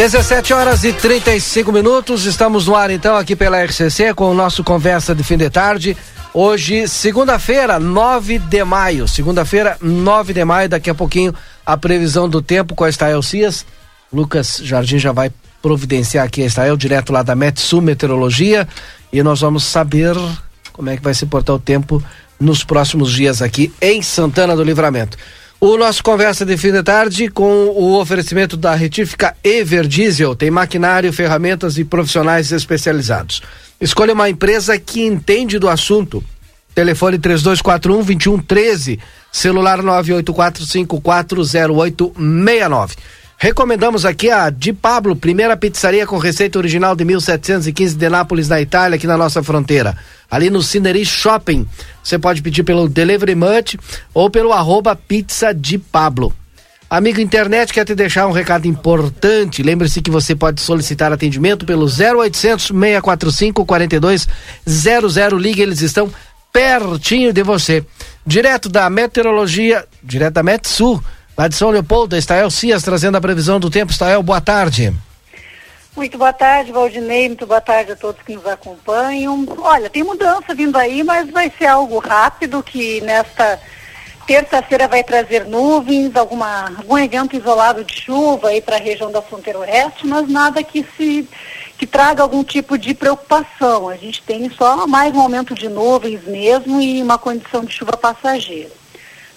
17 horas e 35 minutos, estamos no ar então aqui pela RCC com o nosso Conversa de Fim de Tarde. Hoje, segunda-feira, 9 de maio. Segunda-feira, 9 de maio, daqui a pouquinho a previsão do tempo com a Estael Cias. Lucas Jardim já vai providenciar aqui a Estael, direto lá da Metsu Meteorologia, e nós vamos saber como é que vai se portar o tempo nos próximos dias aqui em Santana do Livramento. O nosso conversa de fim de tarde com o oferecimento da retífica Everdiesel. Tem maquinário, ferramentas e profissionais especializados. Escolha uma empresa que entende do assunto. Telefone 3241 2113, celular 984540869. Recomendamos aqui a Di Pablo, primeira pizzaria com receita original de 1715 de Nápoles, na Itália, aqui na nossa fronteira ali no Cineri Shopping. Você pode pedir pelo Delivery Much ou pelo arroba pizza Pablo. Amigo internet, quer te deixar um recado importante. Lembre-se que você pode solicitar atendimento pelo 0800 645 4200. Ligue, eles estão pertinho de você. Direto da meteorologia, direto da Metsu, lá de São Leopoldo, Estael Cias trazendo a previsão do tempo. Estael, boa tarde. Muito boa tarde, Valdinei. Muito boa tarde a todos que nos acompanham. Olha, tem mudança vindo aí, mas vai ser algo rápido que nesta terça-feira vai trazer nuvens, alguma, algum evento isolado de chuva aí para a região da fronteira oeste, mas nada que se que traga algum tipo de preocupação. A gente tem só mais um aumento de nuvens mesmo e uma condição de chuva passageira.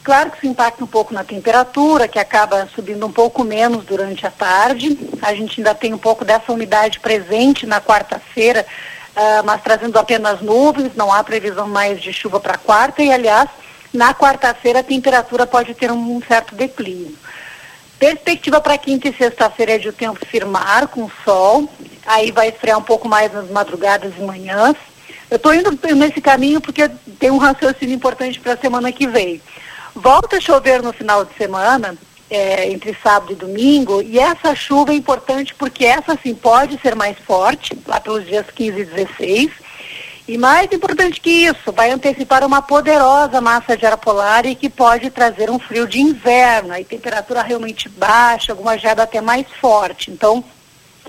Claro que isso impacta um pouco na temperatura, que acaba subindo um pouco menos durante a tarde. A gente ainda tem um pouco dessa umidade presente na quarta-feira, uh, mas trazendo apenas nuvens, não há previsão mais de chuva para quarta. E, aliás, na quarta-feira a temperatura pode ter um, certo declínio. Perspectiva para quinta e sexta-feira é de o tempo firmar com sol. Aí vai esfriar um pouco mais nas madrugadas e manhãs. Eu estou indo nesse caminho porque tem um raciocínio importante para a semana que vem. Volta a chover no final de semana, é, entre sábado e domingo, e essa chuva é importante porque essa sim pode ser mais forte, lá pelos dias 15 e 16. E mais importante que isso, vai antecipar uma poderosa massa de ar polar e que pode trazer um frio de inverno, aí temperatura realmente baixa, alguma geada até mais forte. Então,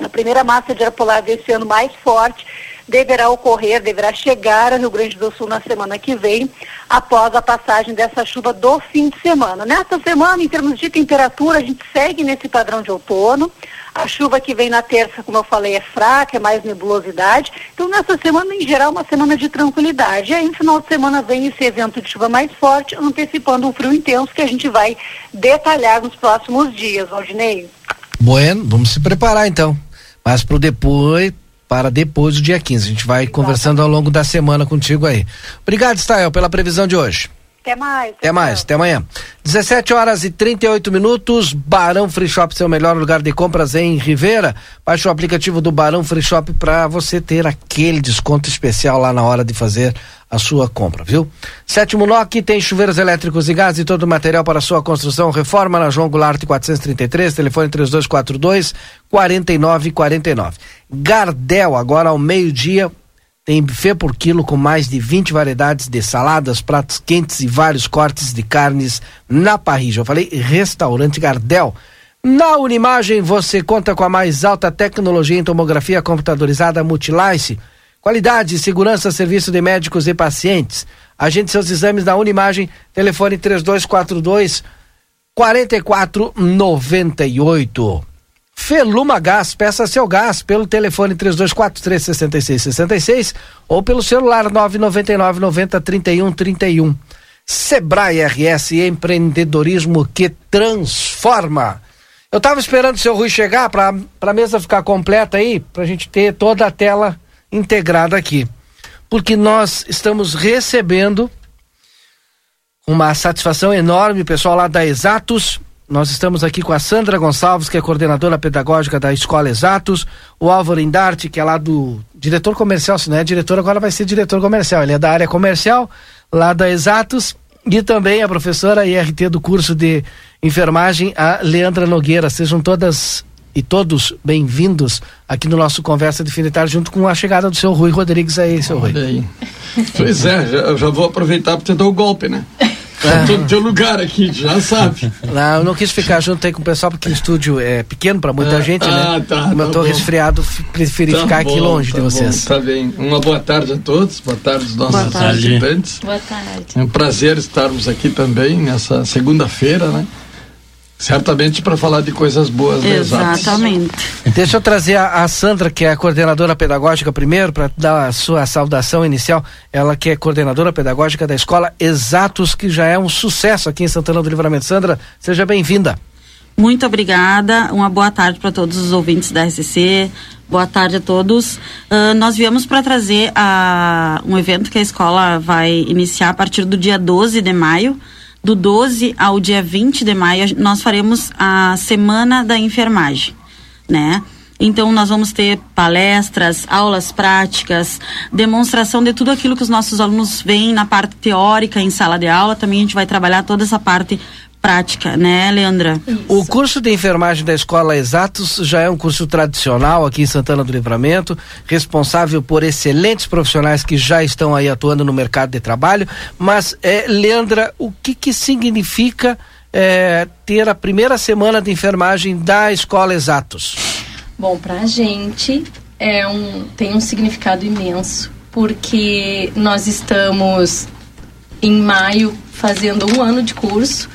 a primeira massa de ar polar desse ano mais forte deverá ocorrer, deverá chegar ao Rio Grande do Sul na semana que vem, após a passagem dessa chuva do fim de semana. Nesta semana, em termos de temperatura, a gente segue nesse padrão de outono. A chuva que vem na terça, como eu falei, é fraca, é mais nebulosidade. Então, nessa semana, em geral, uma semana de tranquilidade. E aí, no final de semana, vem esse evento de chuva mais forte, antecipando um frio intenso que a gente vai detalhar nos próximos dias, Valdinei. Bueno, vamos se preparar então. Mas pro depois, para depois do dia 15. A gente vai conversando ao longo da semana contigo aí. Obrigado, Stael, pela previsão de hoje. Até mais. Até mais, até amanhã. 17 horas e 38 minutos. Barão Free Shop, seu melhor lugar de compras em Rivera. Baixe o aplicativo do Barão Free Shop para você ter aquele desconto especial lá na hora de fazer a sua compra, viu? Sétimo NOC tem chuveiros elétricos e gás e todo o material para sua construção. Reforma na João Goulart 433, telefone 3242 4949. Gardel, agora ao meio-dia, tem buffet por quilo com mais de 20 variedades de saladas, pratos quentes e vários cortes de carnes na parrilla. Eu falei restaurante Gardel. Na Unimagem você conta com a mais alta tecnologia em tomografia computadorizada Multilice Qualidade, segurança, serviço de médicos e pacientes. Agende seus exames na Unimagem, telefone 3242 4498. Feluma Gás, peça seu gás pelo telefone 3243 6666 ou pelo celular 999 90 31 31. Sebrae RS empreendedorismo que transforma. Eu estava esperando o seu Rui chegar para a mesa ficar completa aí, para a gente ter toda a tela integrada aqui. Porque nós estamos recebendo Uma satisfação enorme, pessoal lá da Exatos. Nós estamos aqui com a Sandra Gonçalves, que é coordenadora pedagógica da Escola Exatos, o Álvaro Indarte, que é lá do diretor comercial, se não é diretor, agora vai ser diretor comercial. Ele é da área comercial, lá da Exatos, e também a professora IRT do curso de enfermagem, a Leandra Nogueira. Sejam todas e todos bem-vindos aqui no nosso Conversa de Fim de Tarde, junto com a chegada do seu Rui Rodrigues aí, seu Rui. Aí. Pois é, já, já vou aproveitar para tentar o golpe, né? É. Tô no teu lugar aqui, já sabe. Não, eu não quis ficar junto aí com o pessoal porque o estúdio é pequeno para muita ah, gente, né? Ah, tá. Como tá eu tô bom. resfriado, preferi tá ficar bom, aqui longe tá de vocês. Bom, tá bem. Uma boa tarde a todos, boa tarde aos nossos boa participantes. Boa tarde. É um prazer estarmos aqui também nessa segunda-feira, né? Certamente para falar de coisas boas. Né, Exatamente. Deixa eu trazer a, a, Sandra, que é a coordenadora pedagógica, primeiro, para dar a sua saudação inicial. Ela que é coordenadora pedagógica da escola Exatos, que já é um sucesso aqui em Santana do Livramento. Sandra, seja bem-vinda. Muito obrigada. Uma boa tarde para todos os ouvintes da RCC. Boa tarde a todos. Uh, nós viemos para trazer a, um evento que a escola vai iniciar a partir do dia 12 de maio do 12 ao dia 20 de maio, nós faremos a Semana da Enfermagem, né? Então, nós vamos ter palestras, aulas práticas, demonstração de tudo aquilo que os nossos alunos veem na parte teórica em sala de aula. Também a gente vai trabalhar toda essa parte prática, né, Leandra? Isso. O curso de enfermagem da Escola Exatos já é um curso tradicional aqui em Santana do Livramento, responsável por excelentes profissionais que já estão aí atuando no mercado de trabalho. Mas, é, Leandra, o que, que significa é, ter a primeira semana de enfermagem da Escola Exatos? Bom, para a gente é um, tem um significado imenso, porque nós estamos em maio fazendo um ano de curso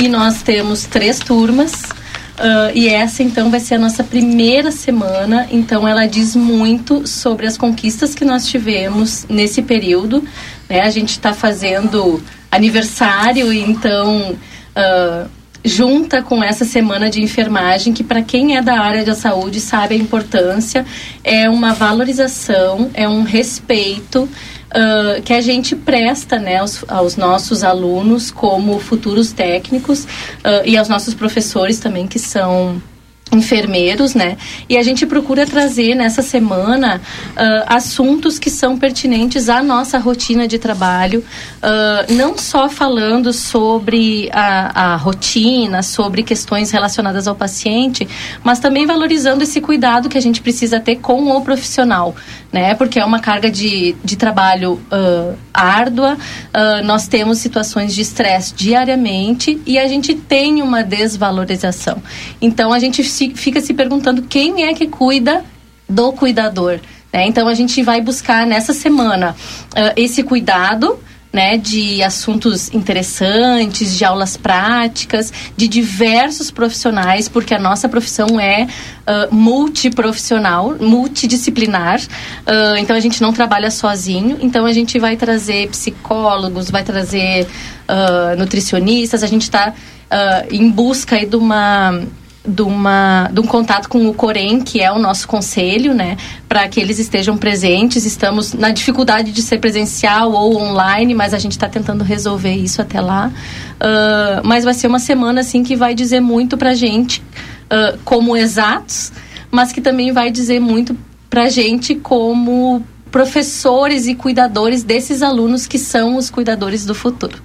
e nós temos três turmas. Uh, e essa então vai ser a nossa primeira semana, então ela diz muito sobre as conquistas que nós tivemos nesse período. Né? A gente está fazendo aniversário, então uh, junta com essa semana de enfermagem, que para quem é da área da saúde sabe a importância, é uma valorização, é um respeito uh, que a gente presta né, aos, aos, nossos alunos como futuros técnicos uh, e aos nossos professores também, que são enfermeiros, né? E a gente procura trazer nessa semana uh, assuntos que são pertinentes à nossa rotina de trabalho, uh, não só falando sobre a, a, rotina, sobre questões relacionadas ao paciente, mas também valorizando esse cuidado que a gente precisa ter com o profissional, né? Porque é uma carga de, de trabalho uh, árdua, nós temos situações de estresse diariamente e a gente tem uma desvalorização. Então a gente fica se perguntando quem é que cuida do cuidador. Né? Então a gente vai buscar nessa semana uh, esse cuidado. Né, de assuntos interessantes, de aulas práticas, de diversos profissionais, porque a nossa profissão é uh, multiprofissional, multidisciplinar. Uh, então a gente não trabalha sozinho. Então a gente vai trazer psicólogos, vai trazer uh, nutricionistas. A gente está em busca de uma de, uma, de um contato com o Corém, que é o nosso conselho, né, para que eles estejam presentes. Estamos na dificuldade de ser presencial ou online, mas a gente está tentando resolver isso até lá. Uh, mas vai ser uma semana assim que vai dizer muito para gente uh, como exatos, mas que também vai dizer muito para gente como professores e cuidadores desses alunos que são os cuidadores do futuro.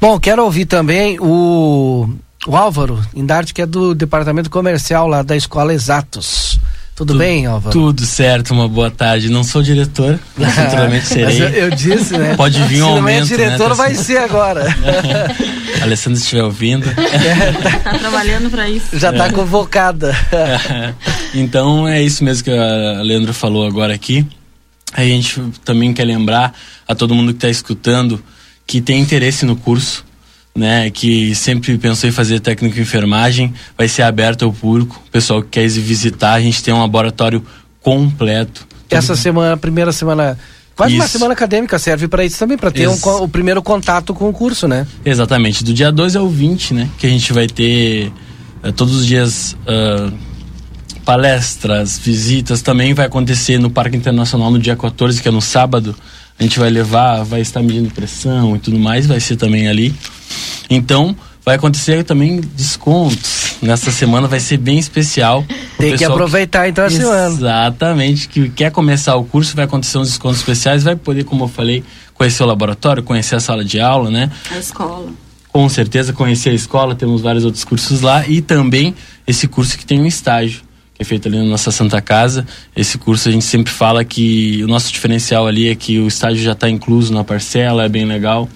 Bom, quero ouvir também o o Álvaro Indarte, que é do departamento comercial lá da Escola Exatos. Tudo, tudo, bem, Álvaro? Tudo certo, uma boa tarde. Não sou diretor, mas futuramente serei. eu, eu, disse, né? Pode vir um Se aumento. Se não é diretor, né? vai ser agora. Alessandro, se estiver ouvindo. tá trabalhando para isso. Já está é. convocada. então é isso mesmo que a Leandro falou agora aqui. A gente também quer lembrar a todo mundo que está escutando que tem interesse no curso né, que sempre pensou em fazer técnico de enfermagem, vai ser aberto ao público. O pessoal que quer visitar, a gente tem um laboratório completo. Essa semana, primeira semana, quase isso. uma semana acadêmica serve para isso também, para ter um, o primeiro contato com o curso, né? Exatamente, do dia 12 ao 20, né, que a gente vai ter uh, todos os dias uh, palestras, visitas, também vai acontecer no Parque Internacional no dia 14, que é no sábado, a gente vai levar, vai estar medindo pressão e tudo mais, vai ser também ali. Então, vai acontecer também descontos. Nessa semana vai ser bem especial. Tem que aproveitar que... então a semana. Exatamente, que quer começar o curso, vai acontecer uns descontos especiais, vai poder, como eu falei, conhecer o laboratório, conhecer a sala de aula, né? A escola. Com certeza, conhecer a escola, temos vários outros cursos lá e também esse curso que tem um estágio que é feito ali na nossa Santa Casa. Esse curso a gente sempre fala que o nosso diferencial ali é que o estágio já está incluso na parcela, é bem legal.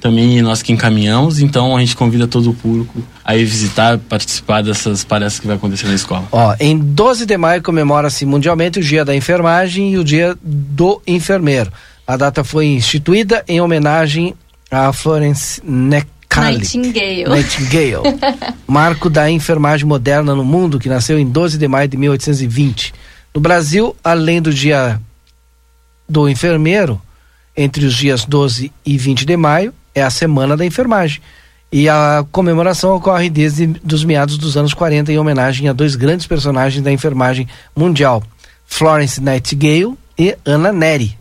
Também nós que encaminhamos, então a gente convida todo o público a ir visitar, participar dessas palestras que vai acontecer na escola. Ó, em 12 de maio comemora-se mundialmente o Dia da Enfermagem e o Dia do Enfermeiro. A data foi instituída em homenagem a Florence Neck Nightingale. Nightingale. marco da enfermagem moderna no mundo, que nasceu em 12 de maio de 1820. No Brasil, além do dia do enfermeiro, entre os dias 12 e 20 de maio, é a Semana da Enfermagem. E a comemoração ocorre desde os meados dos anos 40 em homenagem a dois grandes personagens da enfermagem mundial, Florence Nightingale e Anna Neri,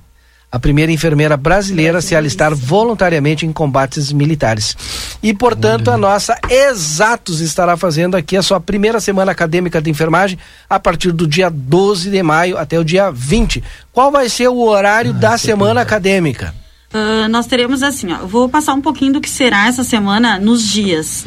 a primeira enfermeira brasileira a se alistar voluntariamente em combates militares. E, portanto, a nossa Exatos estará fazendo aqui a sua primeira semana acadêmica de enfermagem a partir do dia 12 de maio até o dia 20. Qual vai ser o horário ah, da semana acadêmica? Uh, nós teremos assim, ó, vou passar um pouquinho do que será essa semana nos dias.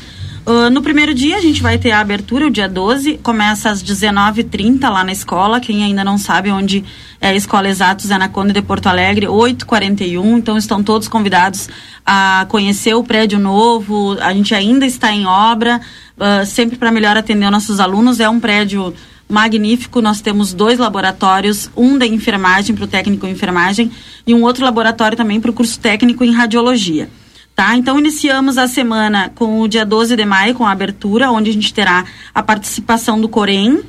Uh, no primeiro dia a gente vai ter a abertura, o dia 12, começa às 19h30 lá na escola. Quem ainda não sabe onde é a Escola Exatos é na Conde de Porto Alegre, 8h41. Então estão todos convidados a conhecer o prédio novo. A gente ainda está em obra, uh, sempre para melhor atender nossos alunos. É um prédio magnífico. Nós temos dois laboratórios, um da enfermagem para o técnico em enfermagem e um outro laboratório também para o curso técnico em radiologia. Tá? Então iniciamos a semana com o dia 12 de maio, com a abertura, onde a gente terá a participação do Corém.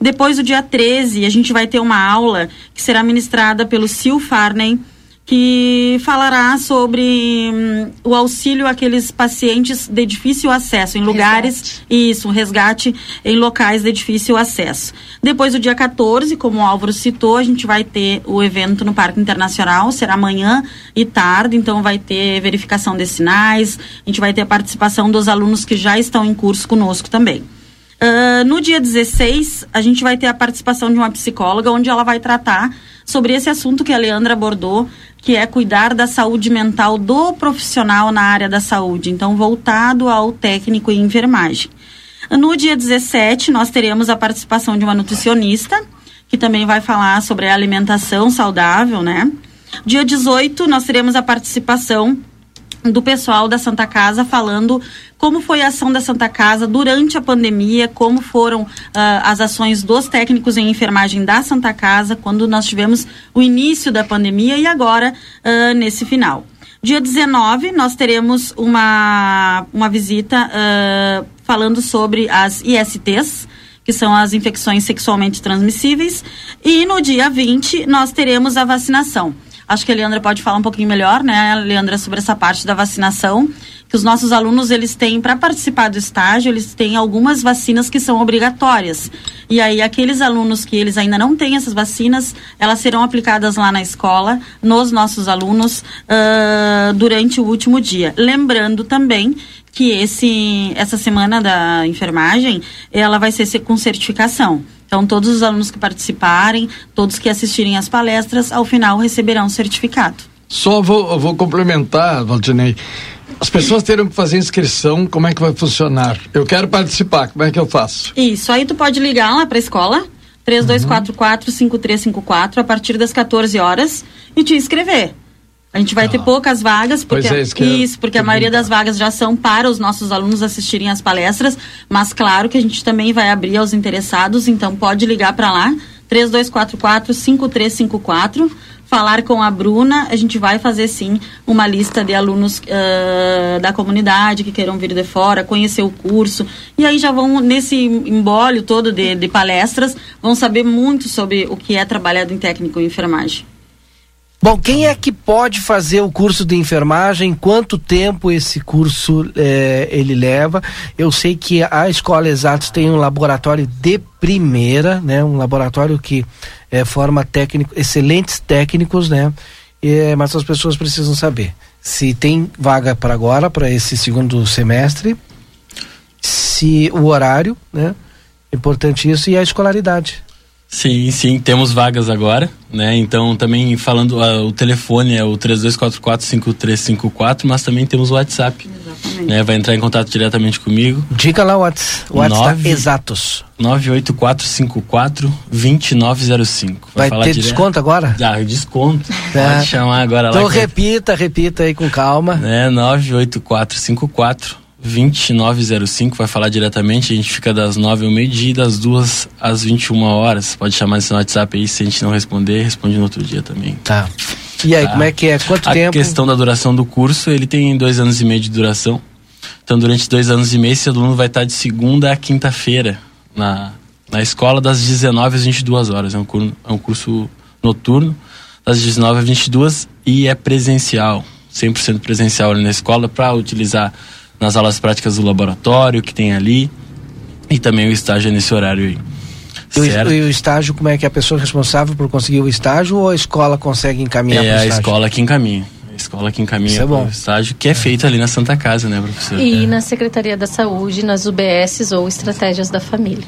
Depois, o dia 13, a gente vai ter uma aula que será ministrada pelo Sil Farney, que falará sobre hum, o auxílio àqueles pacientes de difícil acesso em lugares resgate. isso, um resgate em locais de difícil acesso. Depois do dia 14, como o Álvaro citou, a gente vai ter o evento no Parque Internacional, será amanhã e tarde, então vai ter verificação de sinais, a gente vai ter a participação dos alunos que já estão em curso conosco também. Uh, no dia 16, a gente vai ter a participação de uma psicóloga, onde ela vai tratar sobre esse assunto que a Leandra abordou, que é cuidar da saúde mental do profissional na área da saúde, então voltado ao técnico em enfermagem. No dia 17, nós teremos a participação de uma nutricionista, que também vai falar sobre a alimentação saudável, né? Dia 18, nós teremos a participação do pessoal da Santa Casa falando como foi a ação da Santa Casa durante a pandemia, como foram uh, as ações dos técnicos em enfermagem da Santa Casa quando nós tivemos o início da pandemia e agora uh, nesse final. Dia 19, nós teremos uma, uma visita uh, falando sobre as ISTs, que são as infecções sexualmente transmissíveis, e no dia 20 nós teremos a vacinação. Acho que a Leandra pode falar um pouquinho melhor, né, Leandra, sobre essa parte da vacinação, que os nossos alunos, eles têm, para participar do estágio, eles têm algumas vacinas que são obrigatórias. E aí, aqueles alunos que eles ainda não têm essas vacinas, elas serão aplicadas lá na escola, nos nossos alunos, uh, durante o último dia. Lembrando também que esse, essa semana da enfermagem, ela vai ser com certificação. Então, todos os alunos que participarem, todos que assistirem às palestras, ao final receberão certificado. Só vou, vou complementar, Valdinei. As pessoas terão que fazer inscrição, como é que vai funcionar? Eu quero participar, como é que eu faço? Isso, aí tu pode ligar lá para a escola, 3244-5354, a partir das 14 horas, e te inscrever. A gente vai ah. ter poucas vagas, porque é, isso, isso porque a maioria das vagas já são para os nossos alunos assistirem às palestras, mas claro que a gente também vai abrir aos interessados, então pode ligar para lá, 3244 5354 falar com a Bruna, a gente vai fazer sim uma lista de alunos uh, da comunidade que queiram vir de fora, conhecer o curso. E aí já vão, nesse embólio todo de, de palestras, vão saber muito sobre o que é trabalhado em técnico em enfermagem. Bom, quem é que pode fazer o curso de enfermagem? Quanto tempo esse curso é, ele leva? Eu sei que a Escola Exatos tem um laboratório de primeira, né? Um laboratório que é, forma técnico, excelentes técnicos, né? é, mas as pessoas precisam saber se tem vaga para agora, para esse segundo semestre, se o horário, né? Importante isso, e a escolaridade. Sim, sim, temos vagas agora, né? Então também falando, uh, o telefone é o 3244-5354, mas também temos o WhatsApp. Exatamente. Né? Vai entrar em contato diretamente comigo. Diga lá o WhatsApp, o WhatsApp 9, exatos. 98454-2905. Vai, Vai ter direto. desconto agora? Ah, desconto. É. Pode chamar agora então lá. Então repita, repita aí com calma. É, 98454 2905, vai falar diretamente. A gente fica das 9 ao meio-dia das 2 às 21 horas. Pode chamar esse WhatsApp aí, se a gente não responder, responde no outro dia também. Tá. E aí, tá? como é que é? Quanto a tempo? A questão da duração do curso, ele tem dois anos e meio de duração. Então, durante dois anos e meio, esse aluno vai estar de segunda a quinta-feira na, na escola, das 19 às 22 horas. É um, curso, é um curso noturno, das 19 às 22 e é presencial, 100% presencial ali na escola, para utilizar nas aulas práticas do laboratório que tem ali e também o estágio é nesse horário aí. E o, e o, estágio, como é que é a pessoa responsável por conseguir o estágio ou a escola consegue encaminhar é para o estágio? É a escola que encaminha. A escola que encaminha é o estágio, que é, é feito ali na Santa Casa, né, professor? E é. na Secretaria da Saúde, nas UBSs ou Estratégias da Família.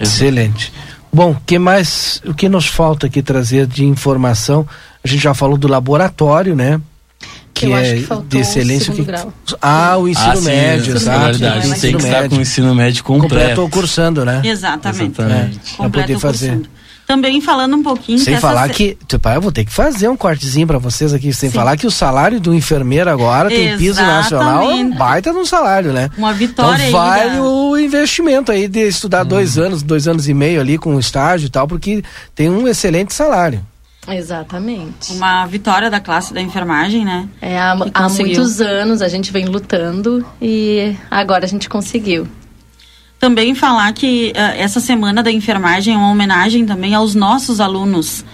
Excelente. Bom, que mais, o que nos falta aqui trazer de informação? A gente já falou do laboratório, né? Que eu é que de excelência. O que... Grau. Ah, o ensino ah, médio, sim, exato. Verdade, tem que estar com o ensino médio completo. Completo cursando, né? Exatamente. Exatamente. É, pra poder fazer. Cursando. Também falando um pouquinho. Sem falar que, tipo, eu vou ter que fazer um cortezinho para vocês aqui, sem Sim. falar que o salário do enfermeiro agora tem Exatamente. piso nacional, é um baita no salário, né? Uma vitória então, vale aí, o investimento aí de estudar hum. dois anos, dois anos e meio ali com o estágio e tal, porque tem um excelente salário. Exatamente. Uma vitória da classe da enfermagem, né? É, há, há muitos anos a gente vem lutando e agora a gente conseguiu. Também falar que uh, essa semana da enfermagem é uma homenagem também aos nossos alunos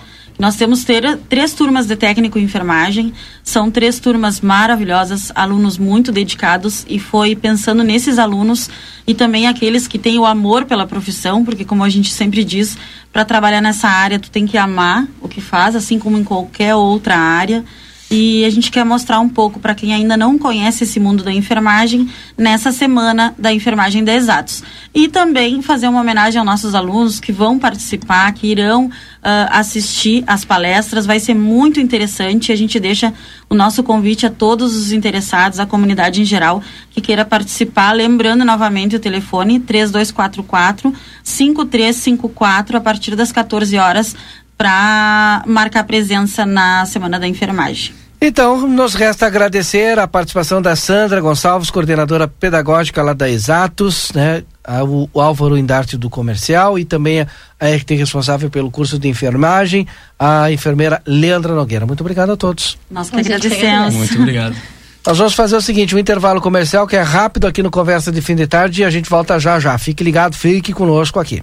nós temos ter, três turmas de técnico em enfermagem, são três turmas maravilhosas, alunos muito dedicados e foi pensando nesses alunos e também aqueles que têm o amor pela profissão, porque como a gente sempre diz, para trabalhar nessa área tu tem que amar o que faz, assim como em qualquer outra área. E a gente quer mostrar um pouco para quem ainda não conhece esse mundo da enfermagem nessa semana da enfermagem de exatos. E também fazer uma homenagem aos nossos alunos que vão participar, que irão uh, assistir às palestras. Vai ser muito interessante. A gente deixa o nosso convite a todos os interessados, a comunidade em geral, que queira participar. Lembrando novamente o telefone 3244 5354 a partir das 14 horas para marcar presença na Semana da Enfermagem. Então, nos resta agradecer a participação da Sandra Gonçalves, coordenadora pedagógica lá da Exatos, né? O, o Álvaro Indarte do Comercial e também a, a RT responsável pelo curso de enfermagem, a enfermeira Leandra Nogueira. Muito obrigado a todos. Nós que agradecemos. Muito obrigado. Nós vamos fazer o seguinte, um intervalo comercial que é rápido aqui no Conversa de Fim de Tarde e a gente volta já já. Fique ligado, fique conosco aqui.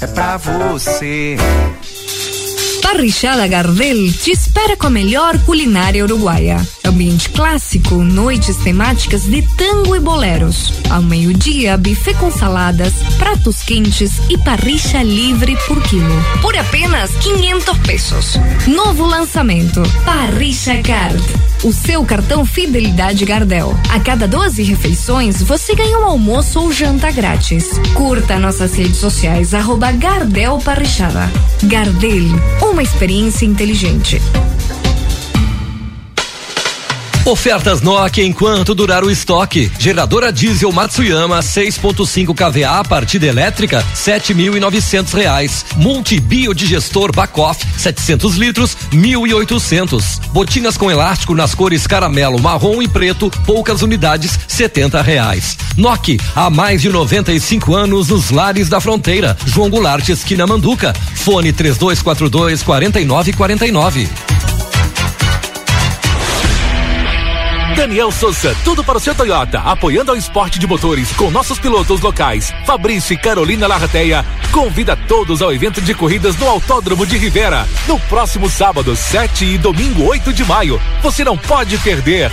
é pra você. Parrichada Gardel te espera com a melhor culinária uruguaia. Ambiente clássico, noites temáticas de tango e boleros. Ao meio-dia, buffet com saladas, pratos quentes e parricha livre por quilo. Por apenas 500 pesos. Novo lançamento: Parricha Card. O seu cartão Fidelidade Gardel. A cada 12 refeições, você ganha um almoço ou janta grátis. Curta nossas redes sociais, arroba Gardel Parrichada. Gardel, uma experiência inteligente. Ofertas Nokia enquanto durar o estoque. Geradora diesel Matsuyama 6.5 kVA partida elétrica 7.900 reais. Multi biodigestor Bacoff 700 litros 1.800. Botinas com elástico nas cores caramelo, marrom e preto poucas unidades 70 reais. Nokia há mais de 95 anos nos lares da fronteira. João Goulart esquina Manduca. Fone 3242 4949. Daniel Souza, tudo para o seu Toyota, apoiando ao esporte de motores com nossos pilotos locais. Fabrício e Carolina Larrateia convida todos ao evento de corridas no Autódromo de Rivera, no próximo sábado, 7 e domingo, 8 de maio. Você não pode perder.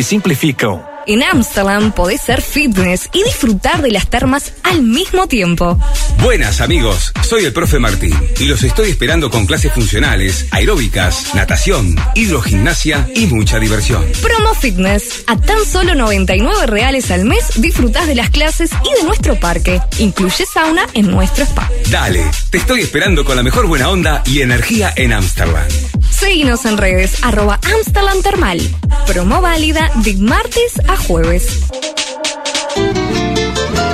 simplificam. En Amsterdam podés ser fitness y disfrutar de las termas al mismo tiempo. Buenas amigos, soy el profe Martín y los estoy esperando con clases funcionales, aeróbicas, natación, hidrogimnasia y mucha diversión. Promo Fitness. A tan solo 99 reales al mes disfrutás de las clases y de nuestro parque. Incluye sauna en nuestro spa. Dale, te estoy esperando con la mejor buena onda y energía en Amsterdam. Seguinos en redes arroba Amsterdam Termal. Promo válida de martes a jueves.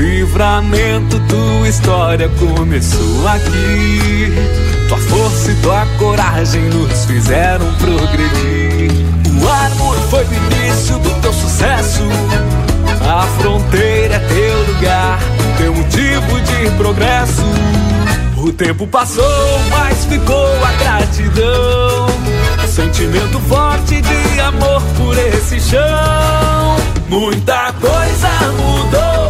Livramento, tua história começou aqui. Tua força e tua coragem nos fizeram progredir. O amor foi o início do teu sucesso. A fronteira é teu lugar, teu motivo de progresso. O tempo passou, mas ficou a gratidão. Sentimento forte de amor por esse chão. Muita coisa mudou.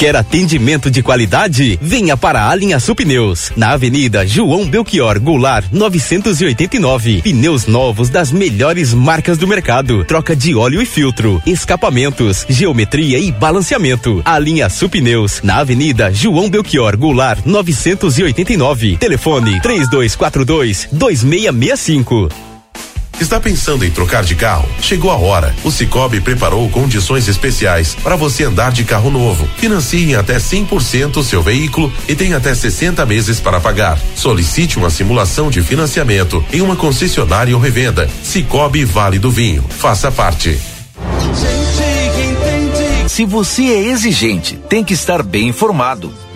Quer atendimento de qualidade? Venha para a Linha Sul Pneus, na Avenida João Belchior Goulart, 989. Pneus novos das melhores marcas do mercado. Troca de óleo e filtro, escapamentos, geometria e balanceamento. A Linha Sul Pneus, na Avenida João Belchior Goulart, 989. Telefone 3242 2665. Está pensando em trocar de carro? Chegou a hora. O Cicobi preparou condições especiais para você andar de carro novo. Financie em até 100% o seu veículo e tem até 60 meses para pagar. Solicite uma simulação de financiamento em uma concessionária ou revenda. Cicobi Vale do Vinho. Faça parte. Se você é exigente, tem que estar bem informado.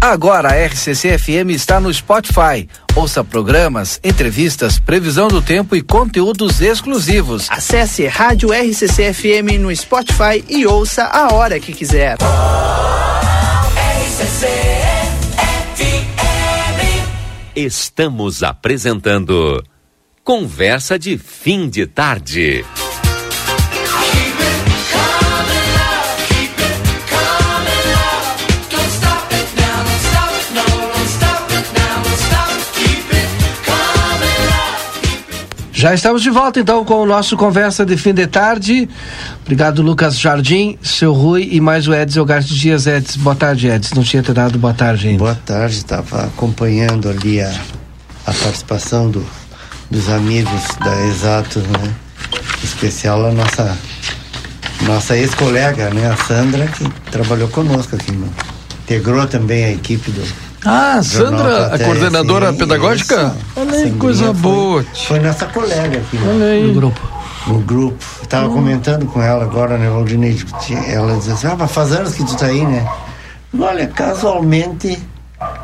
Agora a RCC FM está no Spotify. Ouça programas, entrevistas, previsão do tempo e conteúdos exclusivos. Acesse Rádio RCC FM no Spotify e ouça a hora que quiser. Estamos apresentando Conversa de Fim de Tarde. Já estamos de volta então com o nosso Conversa de Fim de Tarde. Obrigado, Lucas Jardim, seu Rui e mais o Edson Elgarte Dias. Edson, boa tarde, Edson. Não tinha te dado boa tarde ainda. Boa tarde, estava acompanhando ali a, a participação do, dos amigos da Exatos, né? Em especial a nossa, nossa ex-colega, né? A Sandra, que trabalhou conosco aqui, né? integrou também a equipe do, ah, Sandra, a coordenadora sim, pedagógica? Isso. Olha aí, coisa boa. Foi nossa colega aqui. Olha aí. No grupo. No grupo. Eu tava hum. comentando com ela agora, né, Valdinei? Ela dizia assim, ah, mas faz anos que tu tá aí, né? Olha, casualmente,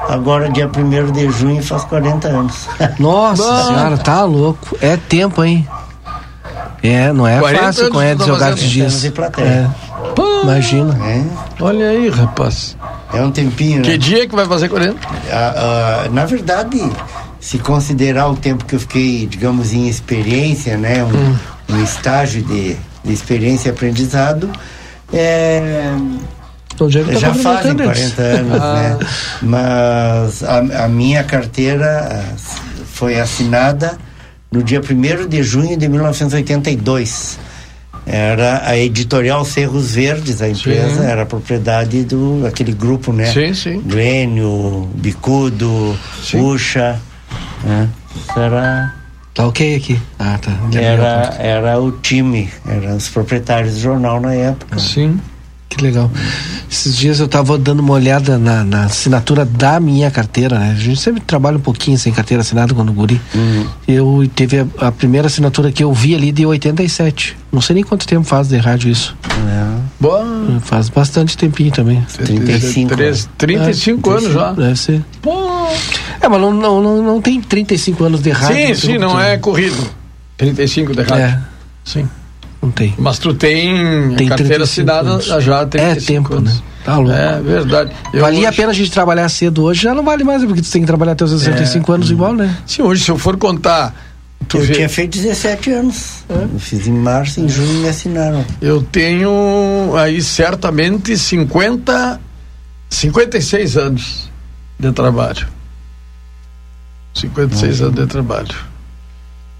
agora dia 1 de junho faz 40 anos. Nossa senhora, tá louco. É tempo, hein? É, não é fácil com Edson Elgato Dias. É. Imagina. É. Olha aí, rapaz. É um tempinho, Que né? dia que vai fazer 40? Ah, ah, na verdade, se considerar o tempo que eu fiquei, digamos, em experiência, né? Um, hum. um estágio de, de experiência e aprendizado, é, tá já fazem 40 anos, ah. né? Mas a, a, minha carteira foi assinada no dia 1 de junho de 1982 era a editorial Cerros Verdes, a empresa, sim. era propriedade do aquele grupo, né? Sim, sim. Glênio, Bicudo, Puxa, né? Isso era Tá ok aqui. Ah, tá. Era, era o time, eram os proprietários do jornal na época. Sim. Que legal. Esses dias eu estava dando uma olhada na, na, assinatura da minha carteira, né? A gente sempre trabalha um pouquinho sem carteira assinada quando guri. Uhum. Eu teve a, a, primeira assinatura que eu vi ali de 87. Não sei nem quanto tempo faz de rádio isso. É. Bom. Faz bastante tempinho também. 35. 3, 35 é, anos já. Deve ser. Bom. É, mas não, não, não, não tem 35 anos de rádio. Sim, sim, não é corrido. 35 de rádio. É. Sim. Não tem. Mas tu tem, tem carteira assinada anos. já tem É tempo, anos. né? Tá louco. É verdade. Eu Valia hoje... a pena a gente trabalhar cedo hoje, já não vale mais, porque tu tem que trabalhar até os 65 é. anos igual, né? Sim, hoje se eu for contar. eu vê... tinha feito 17 anos. É. Eu fiz em março, em junho me assinaram. Eu tenho aí certamente 50, 56 anos de trabalho. 56 Não, anos de trabalho.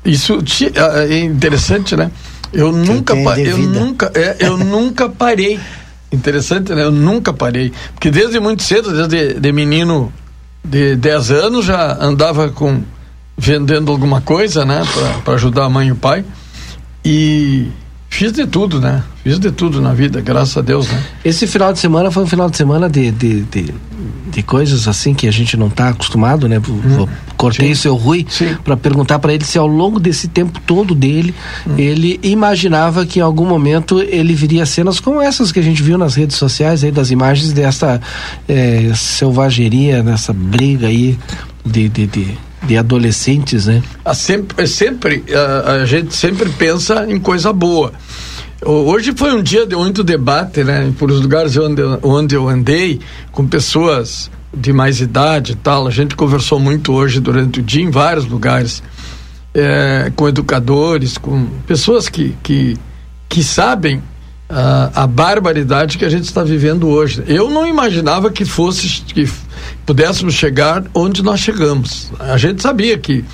Isso é interessante, né? Eu nunca, eu nunca, é, eu nunca parei. Interessante, né? Eu nunca parei. Porque desde muito cedo, desde de menino de 10 anos, já andava com vendendo alguma coisa, né? Para ajudar a mãe e o pai. E Fiz de tudo, né? Fiz de tudo na vida, graças a Deus, né? Esse final de semana foi um final de semana de, de, de, de coisas assim que a gente não está acostumado, né? Hum. Cortei Sim. o seu Rui para perguntar para ele se ao longo desse tempo todo dele, hum. ele imaginava que em algum momento ele viria cenas como essas que a gente viu nas redes sociais aí, das imagens dessa é, selvageria, dessa briga aí de, de, de de adolescentes, né? A sempre, é sempre a, a, gente sempre pensa em coisa boa. Hoje foi um dia de muito debate, né? Por os lugares onde, onde eu andei com pessoas de mais idade e tal. A gente conversou muito hoje durante o dia em vários lugares, é, com educadores, com pessoas que, que, que sabem a, a barbaridade que a gente está vivendo hoje. Eu não imaginava que fosse que pudéssemos chegar onde nós chegamos. A gente sabia que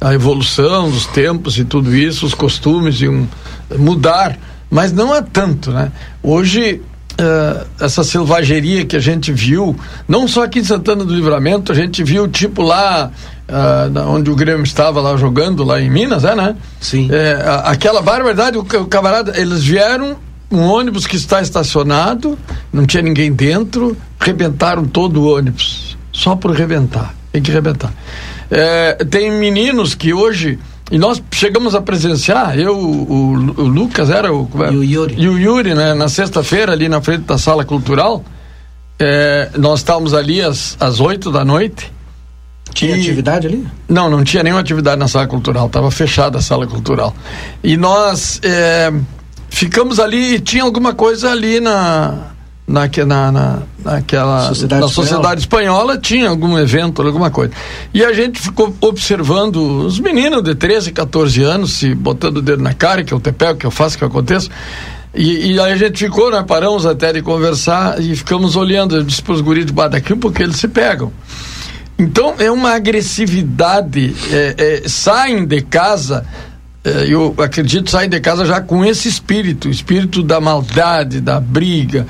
a evolução dos tempos e tudo isso, os costumes iam mudar, mas não é tanto, né? Hoje Uh, essa selvageria que a gente viu, não só aqui em Santana do Livramento, a gente viu tipo lá uh, onde o Grêmio estava lá jogando, lá em Minas, é, né? Sim. É, aquela barbaridade, o, o camarada, eles vieram um ônibus que está estacionado, não tinha ninguém dentro, rebentaram todo o ônibus. Só por rebentar. Tem que rebentar. É, tem meninos que hoje. E nós chegamos a presenciar, eu, o, o Lucas era o. E o Yuri. E o Yuri, né? Na sexta-feira, ali na frente da sala cultural. É, nós estávamos ali às, às 8 da noite. Tinha e... atividade ali? Não, não tinha nenhuma atividade na sala cultural, estava fechada a sala cultural. E nós. É, ficamos ali e tinha alguma coisa ali na na, na, na, naquela sociedade na sociedade espanhola. espanhola tinha algum evento, alguma coisa. E a gente ficou observando os meninos de 13, 14 anos se botando o dedo na cara, que eu te pego, que eu faço, que aconteça. E, e aí a gente ficou, né? Paramos até de conversar e ficamos olhando. Eu disse para os guris de daqui porque eles se pegam. Então é uma agressividade, é, é, saem de casa é, eu acredito, saem de casa já com esse espírito, espírito da maldade, da briga.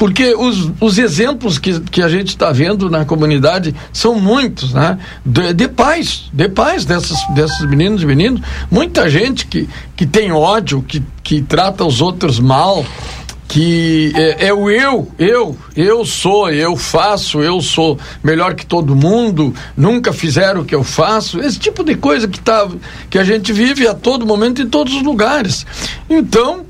Porque os, os exemplos que, que a gente está vendo na comunidade são muitos, né? De, de pais, de pais desses, desses meninos e meninos. Muita gente que, que tem ódio, que, que trata os outros mal, que é, é, o eu, eu, eu sou, eu faço, eu sou melhor que todo mundo, nunca fizeram o que eu faço, esse tipo de coisa que, tá, que a gente vive a todo momento em todos os lugares. Então,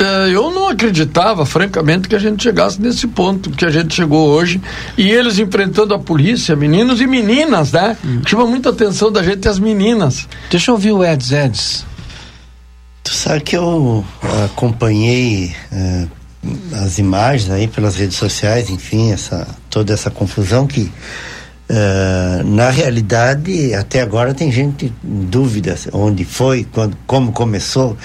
é, eu não acreditava, francamente, que a gente chegasse nesse ponto que a gente chegou hoje. E eles enfrentando a polícia, meninos e meninas, né? Hum. Chama muita atenção da gente as meninas. Deixa eu ouvir o Eds Eds. Tu sabe que eu acompanhei uh, as imagens aí pelas redes sociais, enfim, essa, toda essa confusão que uh, na realidade até agora tem gente em dúvida onde foi, quando, como começou.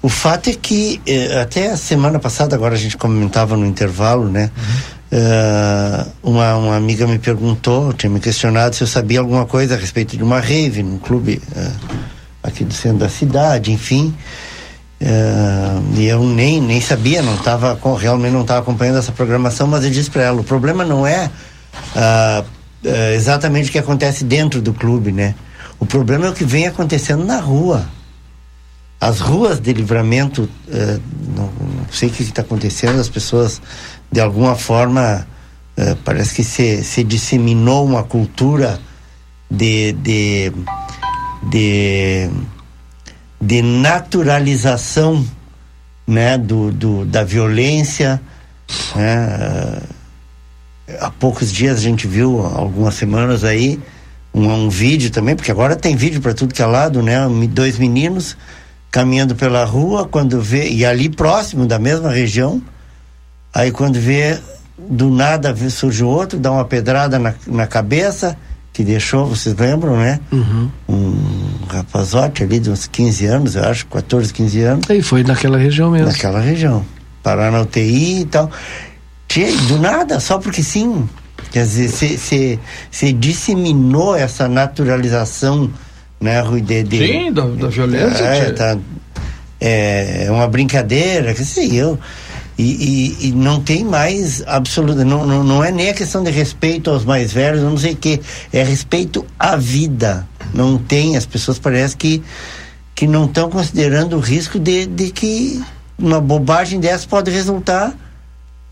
O fato é que uh, até a semana passada, agora a gente comentava no intervalo, né? Uhum. Uh, uma, uma amiga me perguntou, tinha me questionado se eu sabia alguma coisa a respeito de uma rave num clube aqui do centro da cidade, enfim. Uh, e eu nem, nem sabia, não tava, realmente não estava acompanhando essa programação, mas eu disse para ela: o problema não é uh, uh, exatamente o que acontece dentro do clube, né? O problema é o que vem acontecendo na rua. As ruas de livramento, não, não, sei o que está acontecendo, as pessoas, de alguma forma, parece que se, se disseminou uma cultura de, de, de de naturalização né, do, do, da violência. Né? Há poucos dias a gente viu, algumas semanas aí, um, um vídeo também, porque agora tem vídeo para tudo que é lado, né? Dois meninos caminhando pela rua, quando vê, e ali próximo da mesma região, aí quando vê, do nada surge outro, dá uma pedrada na, na cabeça, que deixou, vocês lembram, né? Uhum. Um rapazote ali de uns 15 anos, eu acho, 14, 15 anos. E foi naquela região mesmo. Naquela região. Parar na UTI e tal. Do nada, só porque sim. Quer dizer, se, se, se disseminou essa naturalização, né, Rui? De, de, sim, da, da violência. É, tá, é, é uma brincadeira, que sei eu. E, e, e, não tem mais absoluta, não, não, não é nem a questão de respeito aos mais velhos, não sei o que, é respeito à vida. Não tem, as pessoas parecem que, que não estão considerando o risco de, de que uma bobagem dessa pode resultar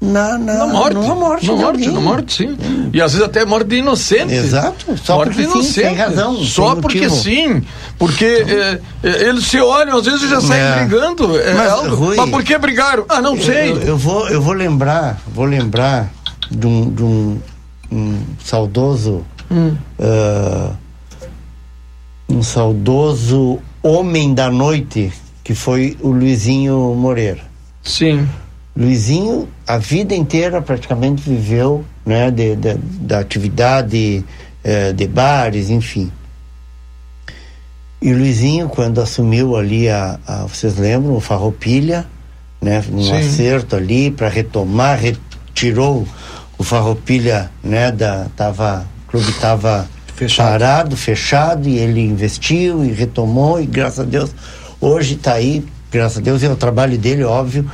na, na, na morte. Numa morte, na morte, na morte, sim. E às vezes até morte de inocente. Exato. Só morte porque de inocente. sim, sem razão. Só porque sim. Porque é, é, eles se olham, às vezes já saem É. brigando. É Mas, algo. Rui, Mas por que brigaram? Ah, não Eu- sei. Eu, eu vou, eu vou lembrar, vou lembrar de um, de um, um saudoso, Hum. ah, um saudoso homem da noite que foi o Luizinho Moreira. Sim. Luizinho a vida inteira praticamente viveu, né, de, de- da atividade eh, de bares, enfim. E o Luizinho, quando assumiu ali a, a- vocês lembram, o Farroupilha, né, um Sim. acerto ali para retomar, retirou o Farroupilha, né, da tava, o clube estava parado, fechado e ele investiu e retomou e graças a Deus hoje está aí, graças a Deus é o trabalho dele, óbvio,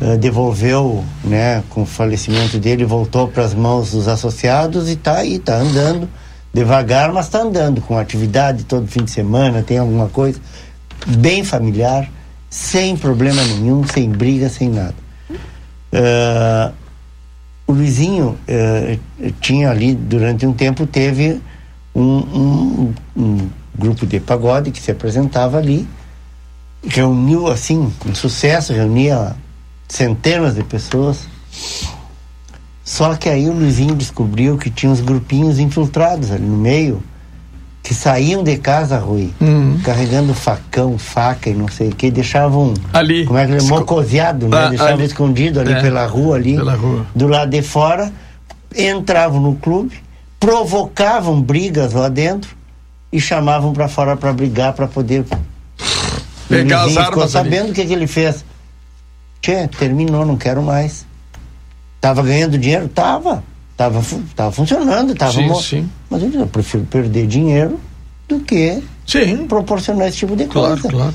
eh, devolveu, né, com o falecimento dele, voltou para as mãos dos associados e está aí, está andando devagar, mas está andando com atividade todo fim de semana, tem alguma coisa bem familiar, sem problema nenhum, sem briga, sem nada. Ah, o Luizinho eh, tinha ali, durante um tempo, teve um, um- um grupo de pagode que se apresentava ali, reuniu, assim, um sucesso, reunia centenas de pessoas. Só que aí o Luizinho descobriu que tinha uns grupinhos infiltrados ali no meio, que saíam de casa, Rui, Uhum. carregando facão, faca e não sei o que, deixavam ali, como é que ele Esco- mocoseado, né? Ah, deixavam ali. escondido ali É, pela rua ali, pela rua. do lado de fora, entravam no clube, provocavam brigas lá dentro e chamavam para fora para brigar para poder o Pegar as ficou armas ali. sabendo o que, que ele fez. Tchê, terminou, não quero mais. Tava ganhando dinheiro? Tava. Tava, tava funcionando, tava Sim, sim. Mas eu, disse, eu prefiro perder dinheiro do que sim. proporcionar esse tipo de Claro, coisa. claro.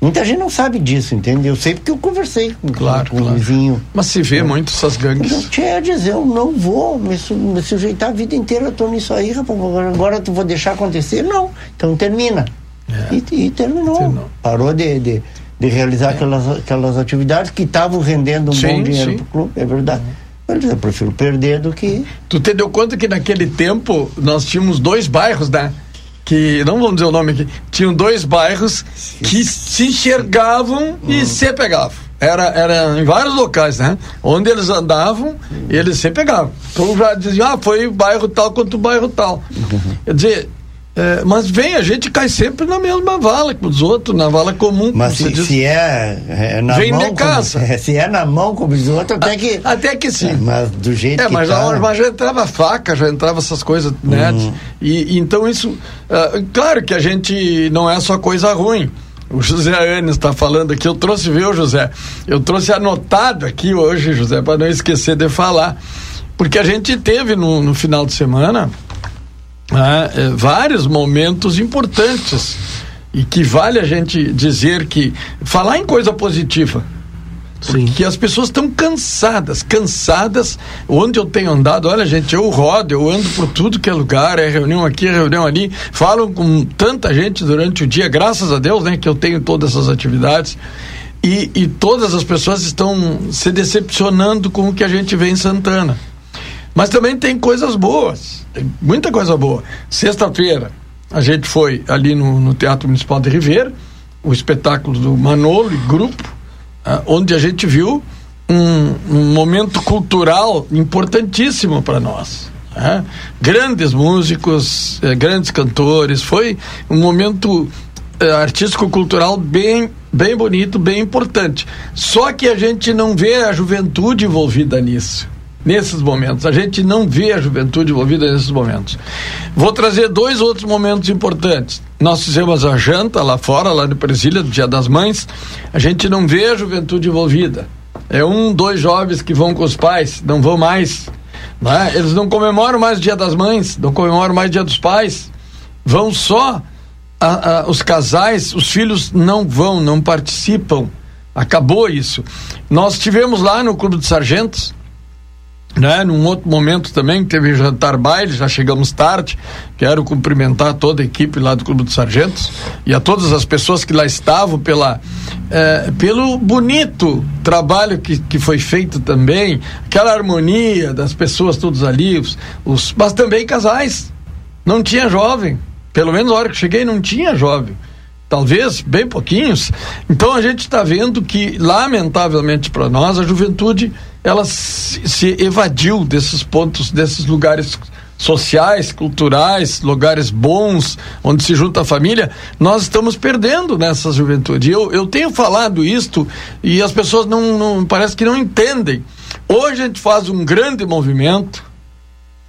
Muita gente não sabe disso, entende? Eu sei porque eu conversei com, Claro, com o claro. Luizinho. Mas se vê muito essas gangues. Tinha dizer, eu não vou me, su- me sujeitar a vida inteira, eu tô nisso aí, rapaz, agora- tu vou deixar acontecer? Não, então termina. É. E, e terminou. Parou de, de, de realizar aquelas, aquelas atividades que estavam rendendo um Sim, bom dinheiro sim. pro clube, é verdade. Mas eu prefiro perder do que. Tu te deu conta que naquele tempo nós tínhamos dois bairros, né? Que, não vamos dizer o nome aqui, tinham dois bairros que se enxergavam e se pegavam. Era, era em vários locais, né? Onde eles andavam, eles se pegavam. Então já diziam, ah, foi o bairro tal quanto o bairro tal. Quer dizer, é, mas vem, a gente cai sempre na mesma vala que os outros, na vala comum. Mas como se, se é, é na Vem mão. de como- casa. se é na mão como diz o outro, até que. Até que sim. Mas do jeito É, que mas, tá, já, mas já entrava faca, já entrava essas coisas, né? Uhum. E, então isso. ah, claro que a gente não é só coisa ruim. O José Anes está falando aqui, eu trouxe, viu, José? Eu trouxe anotado aqui hoje, José, para não esquecer de falar. Porque a gente teve no, no final de semana ah, eh, vários momentos importantes e que vale a gente dizer que falar em coisa positiva. Que as pessoas estão cansadas, cansadas. Onde eu tenho andado, olha, gente, eu rodo, eu ando por tudo que é lugar, é reunião aqui, é reunião ali. Falam com tanta gente durante o dia, graças a Deus, né, que eu tenho todas essas atividades. E, e todas as pessoas estão se decepcionando com o que a gente vê em Santana. Mas também tem coisas boas, tem muita coisa boa. Sexta-feira, a gente foi ali no, no Teatro Municipal de Ribeira, o espetáculo do Manolo e grupo, ah, onde a gente viu um, um momento cultural importantíssimo para nós. né? Grandes músicos, eh, grandes cantores, foi um momento eh, artístico-cultural bem, bem bonito, bem importante. Só que a gente não vê a juventude envolvida nisso nesses momentos. A gente não vê a juventude envolvida nesses momentos. Vou trazer dois outros momentos importantes. Nós fizemos a janta lá fora, lá no Presília, do Dia das Mães. A gente não vê a juventude envolvida. É um, dois jovens que vão com os pais, não vão mais. Né? Eles não comemoram mais o Dia das Mães, não comemoram mais o Dia dos Pais. Vão só a- a- os casais, os filhos não vão, não participam. Acabou isso. Nós tivemos lá no Clube de Sargentos né? Num outro momento também teve jantar baile, já chegamos tarde. Quero cumprimentar toda a equipe lá do Clube dos Sargentos e a todas as pessoas que lá estavam pela é, pelo bonito trabalho que, que foi feito também, aquela harmonia das pessoas todos ali, os, os mas também casais. Não tinha jovem. Pelo menos na hora que cheguei não tinha jovem talvez bem pouquinhos. Então a gente está vendo que, lamentavelmente para nós, a juventude ela se, se, evadiu desses pontos, desses lugares sociais, culturais, lugares bons, onde se junta a família, nós estamos perdendo nessa juventude. Eu, eu tenho falado isto e as pessoas não, não parece que não entendem. Hoje a gente faz um grande movimento,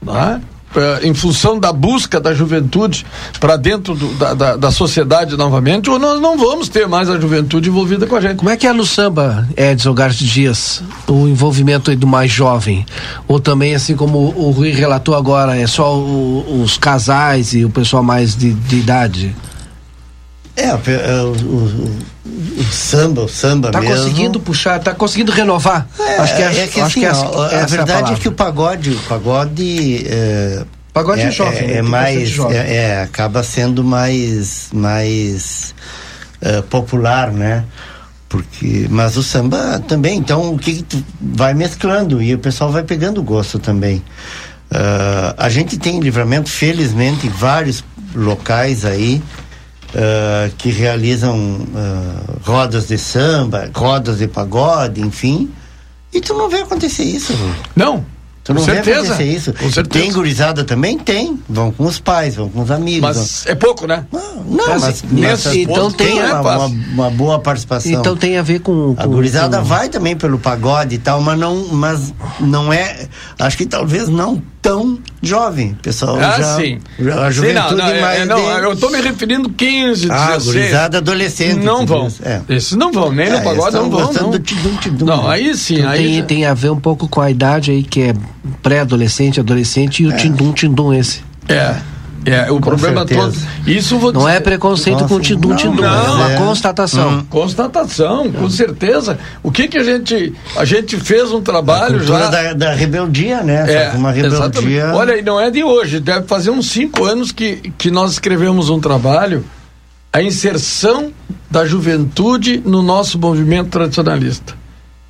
né? Eh, em função da busca da juventude para dentro do, da, da, da, sociedade novamente, ou nós não vamos ter mais a juventude envolvida com a gente. Como é que é no samba, Edson Garcia Dias, o envolvimento do mais jovem? Ou também, assim como o, o Rui relatou agora, é só o, os casais e o pessoal mais de, de idade? É, o, o, o, samba, o samba tá mesmo. Tá conseguindo puxar, tá conseguindo renovar. É, acho que é, é que acho assim, que essa, ó, a verdade a é que o pagode, o pagode é, pagode é, jovem, é, né? é mais jovem. É, é, acaba sendo mais mais popular, né? Porque, mas o samba também, então o que, que vai mesclando e o pessoal vai pegando gosto também. Uh, a gente tem livramento, felizmente, em vários locais aí uh, que realizam uh, rodas de samba, rodas de pagode, enfim. E tu não vê acontecer isso, Não. Tu não com certeza. vê acontecer isso. Com certeza. Tem gurizada também? Tem. Vão com os pais, vão com os amigos. Mas vão... é pouco, né? Não, não mas, mas, mas então tem uma, uma, uma, boa participação. Então tem a ver com. com a gurizada com... vai também pelo pagode e tal, mas não, mas não é. Acho que talvez não tão jovem, pessoal. Ah, já, sim. A juventude sim, não, não, mais. É, não, eu estou me referindo 15, 16. Ah, adolescente. Não vão. É. Esses não vão, nem é, no pagode não vão. Não. Do tidum, tidum, não, aí sim. Então aí tem, já... tem a ver um pouco com a idade aí que é pré-adolescente, adolescente e o é. tindum, tindum esse. É. É, o com problema certeza. todo. Isso vou Não é preconceito Nossa, com Tidum Tidum, não, é uma é. constatação. Hum. Constatação, com certeza. O que que a gente. A gente fez um trabalho já. Da, da rebeldia, né? É, uma rebeldia. Exatamente. Olha, e não é de hoje, deve fazer uns cinco anos que, que nós escrevemos um trabalho, a inserção da juventude no nosso movimento tradicionalista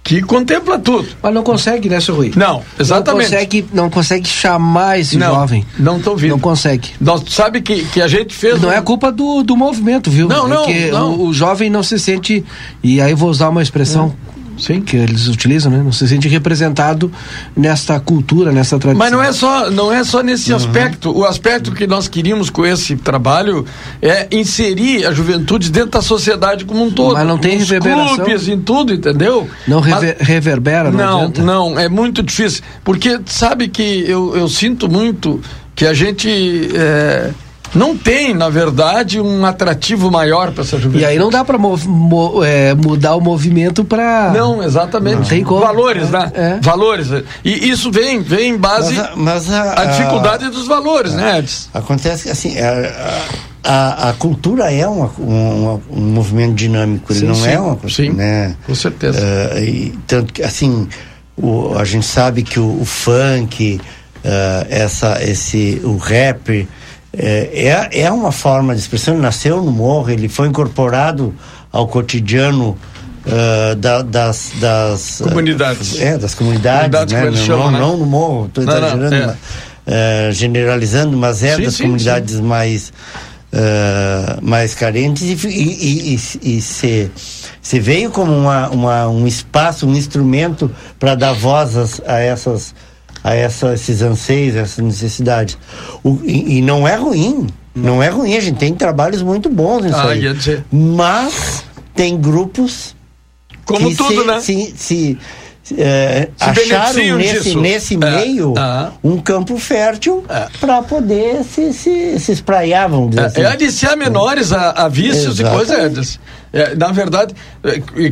que contempla tudo. Mas não consegue, né, seu Rui? Não, exatamente. Não consegue, não consegue chamar esse não, jovem. Não estou vindo. Não consegue. Nós, sabe que, que a gente fez. Não um... é culpa do, do movimento, viu? Não, não. Porque não. O, o, jovem não se sente. E aí vou usar uma expressão. Sim. que eles utilizam, né? Não se sente representado nesta cultura, nessa tradição. Mas não é só, não é só nesse uhum. aspecto. O aspecto que nós queríamos com esse trabalho é inserir a juventude dentro da sociedade como um todo. Mas não tem Nos reverberação. clubes, em tudo, entendeu? Não rever, Mas, reverbera, não Não, adianta. não, é muito difícil. Porque sabe que eu, eu sinto muito que a gente é, não tem, na verdade, um atrativo maior para essa juventude. E aí não dá para é, mudar o movimento para. Não, exatamente. Não tem como. Valores, é, né? É. Valores. E isso vem, vem em base mas a, mas a, a dificuldade a, dos valores, né, Edson? Acontece que assim. A, a, cultura é uma, um, um movimento dinâmico, ele sim, não sim, é uma coisa, sim, né? Com certeza. Uh, e, tanto que, assim, o, a gente sabe que o, o funk, uh, essa, esse, o rap, é, é uma forma de expressão, ele nasceu no morro, ele foi incorporado ao cotidiano uh, da, das, das comunidades. Uh, é, das comunidades, comunidades né? Chama, não, né? não no morro, estou exagerando, é. mas, uh, generalizando, mas é sim, das sim, comunidades sim. mais mais carentes e, e, e, e se, se veio como uma, uma, um espaço, um instrumento para dar voz a essas a essa, esses anseios, essas necessidades. O, e, e, não é ruim. Não é ruim, a gente tem trabalhos muito bons nisso ah, aí. Mas tem grupos como que tudo, se, né? Se, se, é, acharam nesse, nesse meio é. um campo fértil é. para poder se, se, se espraiar, vamos dizer assim. É aliciar menores a, a vícios e coisas. É, na verdade,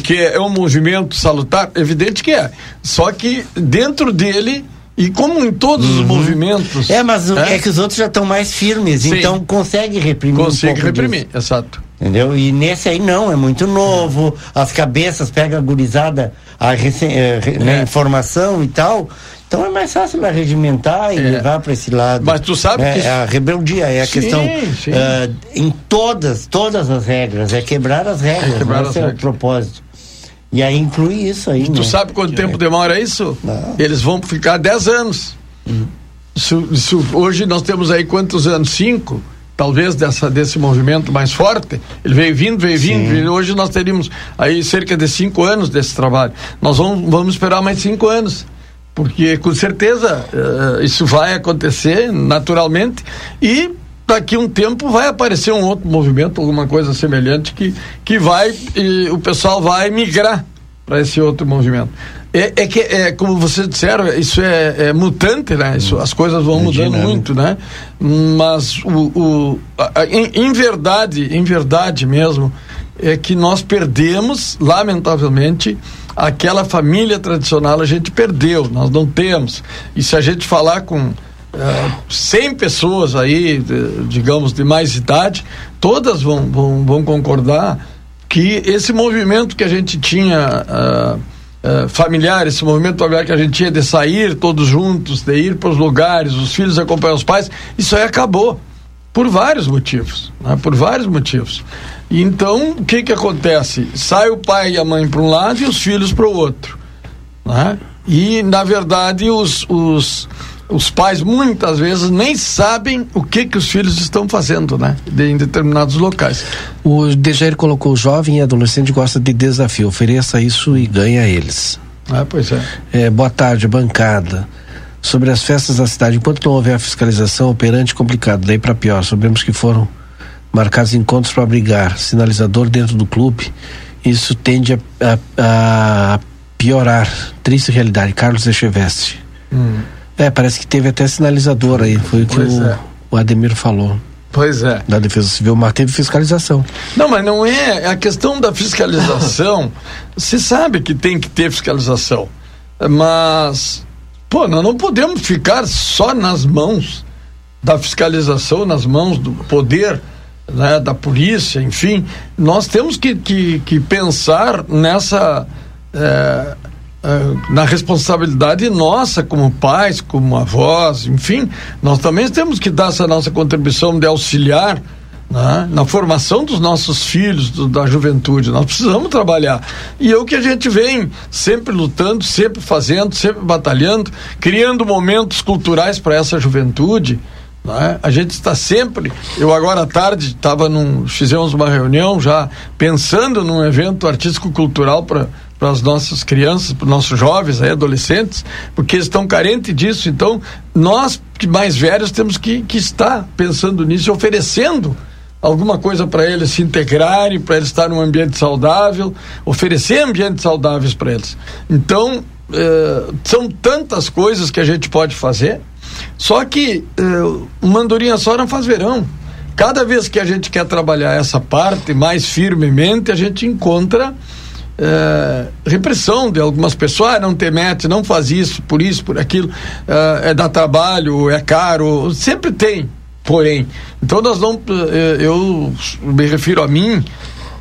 que é um movimento salutar, evidente que é. Só que dentro dele e como em todos uhum. os movimentos. É, mas é? é? que os outros já estão mais firmes, Sim. então consegue reprimir. Consegue um reprimir, disso. exato. Entendeu? E nesse aí não, é muito novo, as cabeças pega a gurizada, a é, né, informação e tal, Então é mais fácil regimentar e é. levar para esse lado. Mas tu sabe é, que. A rebeldia é a sim, questão. Sim. Uh, em todas, todas as regras. É quebrar as regras. É quebrar esse as é regras. o propósito. E aí inclui isso aí. Tu né? sabe quanto tempo demora isso? Não. Eles vão ficar 10 anos. Uhum. Isso, isso, hoje nós temos aí quantos anos? Cinco? talvez dessa, desse movimento mais forte, ele veio vindo, veio vindo, hoje nós teríamos aí cerca de cinco anos desse trabalho. Nós vamos, vamos esperar mais cinco anos, porque com certeza uh, isso vai acontecer naturalmente e daqui um tempo vai aparecer um outro movimento, alguma coisa semelhante que, que vai, e o pessoal vai migrar para esse outro movimento. É, é, que, é, como vocês disseram, isso é, é mutante, né? Isso, as coisas vão é mudando dinâmico. muito, né? Mas, o, o a, em, em, verdade, em verdade mesmo, é que nós perdemos, lamentavelmente, aquela família tradicional a gente perdeu, nós não temos. E se a gente falar com uh, é, 100 pessoas aí, de, digamos, de mais idade, todas vão, vão, vão concordar que esse movimento que a gente tinha... Uh, uh, familiar, esse movimento familiar que a gente tinha de sair todos juntos, de ir para os lugares, os filhos acompanhar os pais, isso aí acabou. Por vários motivos. Né? Por vários motivos. Então, o que que acontece? Sai o pai e a mãe para um lado e os filhos para o outro. Né? E, na verdade, os, os, os pais muitas vezes nem sabem o que que os filhos estão fazendo, né? De, em determinados locais. O Dejair colocou jovem e adolescente gosta de desafio, ofereça isso e ganha eles. Ah, pois é. é boa tarde, bancada. Sobre as festas da cidade, enquanto não houver a fiscalização operante complicado, daí para pior, sabemos que foram marcados encontros para brigar, sinalizador dentro do clube, isso tende a, a, a piorar. Triste realidade. Carlos Echeveste. Hum. É, parece que teve até sinalizador aí, foi o que o, é. o Ademir falou. Pois é. Da Defesa Civil, mas teve fiscalização. Não, mas não é a questão da fiscalização. se sabe que tem que ter fiscalização, mas pô, nós não podemos ficar só nas mãos da fiscalização, nas mãos do poder. Né, da polícia, enfim, nós temos que, que, que pensar nessa é, na responsabilidade nossa como pais, como avós, enfim, nós também temos que dar essa nossa contribuição de auxiliar né, na formação dos nossos filhos, do, da juventude. Nós precisamos trabalhar. E é o que a gente vem sempre lutando, sempre fazendo, sempre batalhando, criando momentos culturais para essa juventude. Né? A gente está sempre. Eu agora à tarde estava num. Fizemos uma reunião já pensando num evento artístico-cultural para para as nossas crianças, para os nossos jovens, aí, adolescentes, porque eles estão carentes disso. Então, nós que mais velhos temos que, que estar pensando nisso e oferecendo alguma coisa para eles se integrarem, para eles estarem num ambiente saudável, oferecer ambientes saudáveis para eles. Então, eh, são tantas coisas que a gente pode fazer, só que eh, uma andorinha só não faz verão. Cada vez que a gente quer trabalhar essa parte mais firmemente, a gente encontra é, repressão de algumas pessoas, ah, não te mete, não faz isso, por isso, por aquilo, é, é dar trabalho, é caro, sempre tem, porém. Então nós não, é, eu me refiro a mim,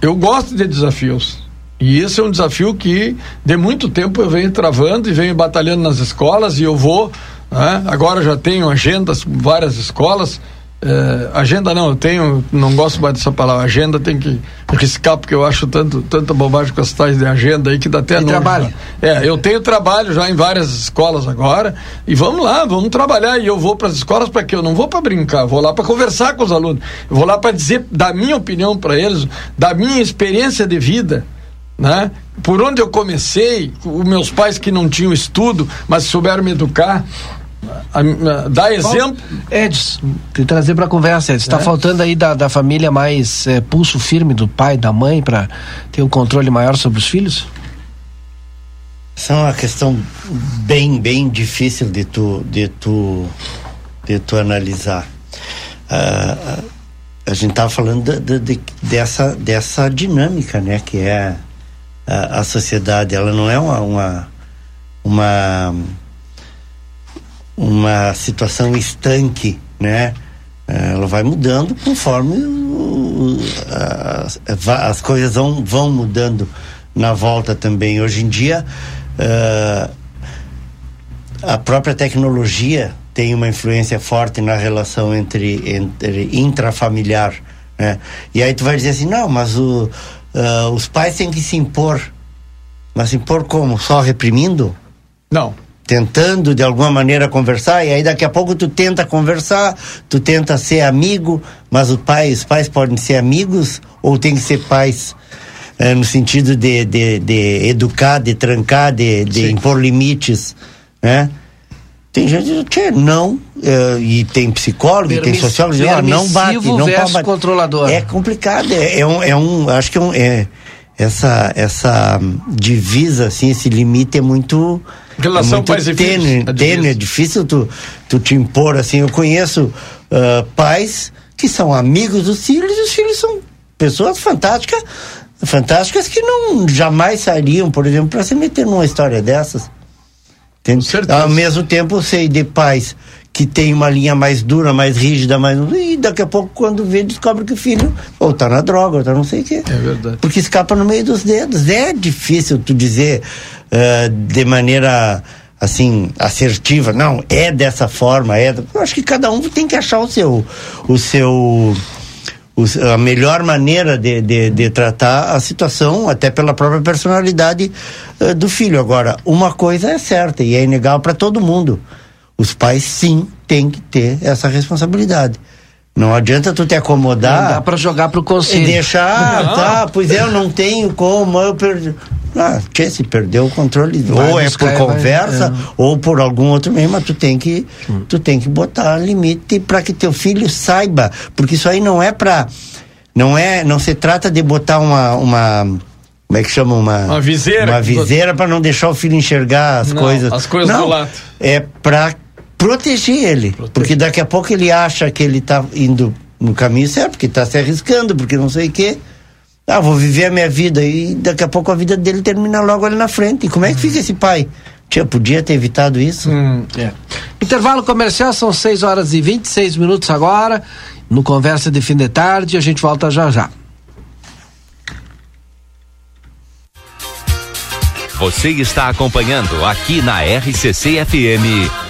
eu gosto de desafios. E esse é um desafio que de muito tempo eu venho travando e venho batalhando nas escolas e eu vou, né? agora já tenho agendas várias escolas, é, agenda não, eu tenho, não gosto mais dessa palavra. Agenda tem que riscar, porque eu acho tanto, tanta bobagem com as tais de agenda aí que dá até nojo. trabalho. É, eu tenho trabalho já em várias escolas agora e vamos lá, vamos trabalhar. E eu vou para as escolas para quê? Eu não vou para brincar, vou lá para conversar com os alunos. Eu vou lá para dizer da minha opinião para eles, da minha experiência de vida. Né? Por onde eu comecei, os meus pais que não tinham estudo, mas souberam me educar, Dá exemplo. Edson, te trazer para conversa, Edson. Está é. faltando aí da, da família mais é, pulso firme do pai, da mãe, para ter um controle maior sobre os filhos? Essa é uma questão bem, bem difícil de tu, de tu, de tu analisar. Uh, a gente estava falando de, de, dessa, dessa dinâmica, né? Que é a, a sociedade. Ela não é uma, uma, uma uma situação estanque, né? Ela vai mudando conforme as, as coisas vão, vão mudando na volta também. Hoje em dia, uh, a própria tecnologia tem uma influência forte na relação entre, entre intrafamiliar, né? E aí tu vai dizer assim, não, mas o, uh, os pais têm que se impor. Mas se impor como? Só reprimindo? Não. Tentando de alguma maneira conversar, e aí daqui a pouco tu tenta conversar, tu tenta ser amigo, mas os pais, os pais podem ser amigos ou tem que ser pais é, no sentido de, de, de, educar, de trancar, de, de impor limites, né? Tem gente que não, uh, e tem psicólogo, e tem sociólogo, ah, não bate, não pode bater. controlador. É complicado, é, é, um, é um, acho que é, um, é essa, essa divisa, assim, esse limite é muito, Relação é muito tênue, tênue, é difícil tu, tu te impor, assim, eu conheço uh, pais que são amigos dos filhos, e os filhos são pessoas fantásticas, fantásticas que não jamais sairiam, por exemplo, para se meter numa história dessas. Entende? Ao mesmo tempo, sei de pais que tem uma linha mais dura, mais rígida, mais. E daqui a pouco, quando vê, descobre que o filho ou tá na droga, ou tá não sei o quê. É verdade. Porque escapa no meio dos dedos. É difícil tu dizer uh, de maneira assim assertiva, não, é dessa forma, é. Eu acho que cada um tem que achar o seu o seu a melhor maneira de, de, de, tratar a situação, até pela própria personalidade uh, do filho. Agora, uma coisa é certa e é inegável para todo mundo: os pais sim têm que ter essa responsabilidade. Não adianta tu te acomodar. Não dá para jogar pro conselho. E deixar, ah, tá, pois é, eu não tenho como, eu perdi. Ah, que se perdeu o controle, vai ou é por conversa, vai, é. ou por algum outro meio, mas tu tem que, hum. tu tem que botar limite para que teu filho saiba, porque isso aí não é para não é, não se trata de botar uma, uma como é que chama uma uma viseira, uma viseira para não deixar o filho enxergar as não, coisas. As coisas não, do lado. É para proteger ele, proteger. porque daqui a pouco ele acha que ele está indo no caminho certo, porque está se arriscando, porque não sei o quê. Ah, vou viver a minha vida e daqui a pouco a vida dele termina logo ali na frente. E como é que fica esse pai? Tia, podia ter evitado isso? Hum, é. Intervalo comercial, são 6 horas e 26 minutos agora. No Conversa de Fim de Tarde, a gente volta já já. Você está acompanhando aqui na RCC FM.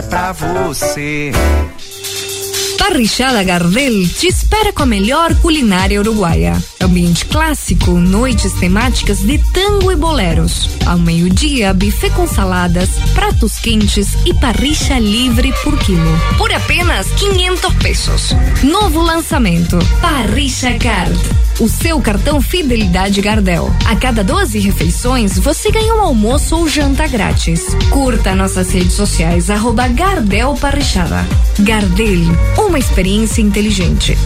é pra você. Parrichada Gardel te espera com a melhor culinária uruguaia. Ambiente clássico, noites temáticas de tango e boleros. Ao meio-dia, buffet com saladas, pratos quentes e parricha livre por quilo. Por apenas 500 pesos. Novo lançamento: Parricha Card. O seu cartão Fidelidade Gardel. A cada 12 refeições, você ganha um almoço ou janta grátis. Curta nossas redes sociais, arroba Gardel Parrichada. Gardel, uma experiência inteligente.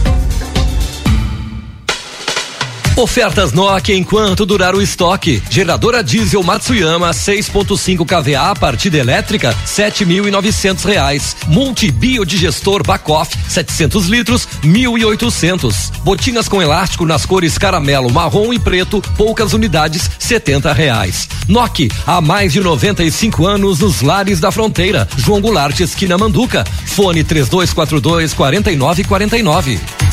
Ofertas Nokia enquanto durar o estoque. Geradora diesel Matsuyama 6.5 kVA partida elétrica 7.900 reais. Multi biodigestor Bacoff 700 litros 1.800. Botinas com elástico nas cores caramelo, marrom e preto poucas unidades 70 reais. Nokia há mais de 95 anos nos lares da fronteira. João Goulart esquina Manduca. Fone 3242 4949.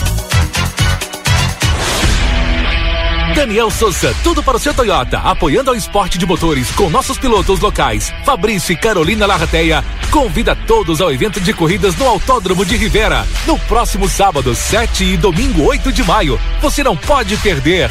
Daniel Souza, tudo para o seu Toyota, apoiando ao esporte de motores com nossos pilotos locais. Fabrício e Carolina Larrateia convida todos ao evento de corridas no Autódromo de Rivera, no próximo sábado, 7 e domingo, 8 de maio. Você não pode perder.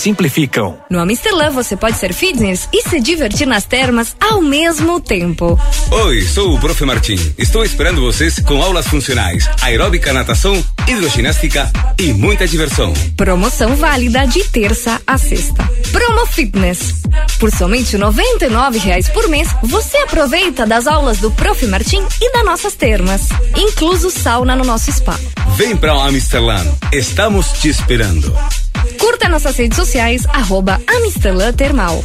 simplificam. No Amstelã você pode ser fitness e se divertir nas termas ao mesmo tempo. Oi, sou o Prof. Martim. Estou esperando vocês com aulas funcionais, aeróbica, natação, hidroginástica e muita diversão. Promoção válida de terça a sexta. Promo Fitness. Por somente R$ 99,00 por mês, você aproveita das aulas do Prof. Martim e das nossas termas, incluso sauna no nosso spa. Vem para o Amsterdã. Estamos te esperando. Curta nossas redes sociais, arroba Amistelã Termal.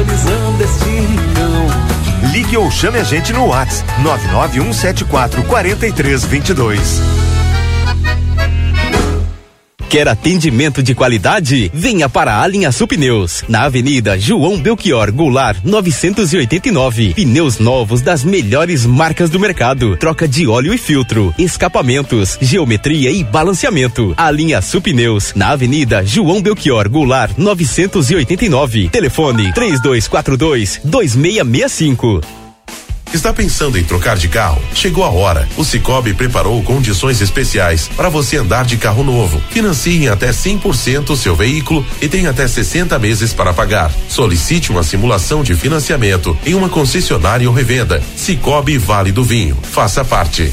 valorizando este rincão. Ligue ou chame a gente no WhatsApp 99174 4322. Quer atendimento de qualidade? Venha para a Linha Sul Pneus, na Avenida João Belchior Goulart, 989. Pneus novos das melhores marcas do mercado. Troca de óleo e filtro, escapamentos, geometria e balanceamento. A Linha Sul Pneus, na Avenida João Belchior Goulart, 989. Telefone 3242 2665. Está pensando em trocar de carro? Chegou a hora. O Cicobi preparou condições especiais para você andar de carro novo. Financie em até 100% o seu veículo e tem até 60 meses para pagar. Solicite uma simulação de financiamento em uma concessionária ou revenda. Cicobi Vale do Vinho. Faça parte.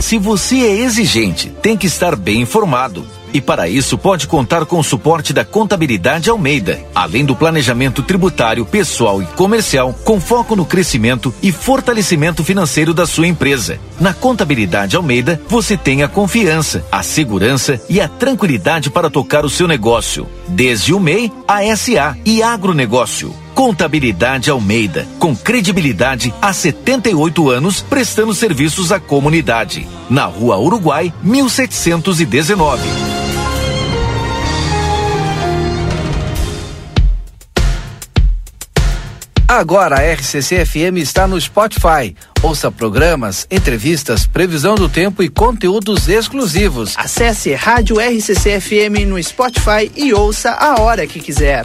Se você é exigente, tem que estar bem informado. E para isso pode contar com o suporte da Contabilidade Almeida, além do planejamento tributário, pessoal e comercial, com foco no crescimento e fortalecimento financeiro da sua empresa. Na Contabilidade Almeida, você tem a confiança, a segurança e a tranquilidade para tocar o seu negócio, desde o MEI a SA e agronegócio. Contabilidade Almeida, com credibilidade há 78 anos, prestando serviços à comunidade. Na Rua Uruguai, 1719. Agora a RCC FM está no Spotify. Ouça programas, entrevistas, previsão do tempo e conteúdos exclusivos. Acesse Rádio RCC FM no Spotify e ouça a hora que quiser.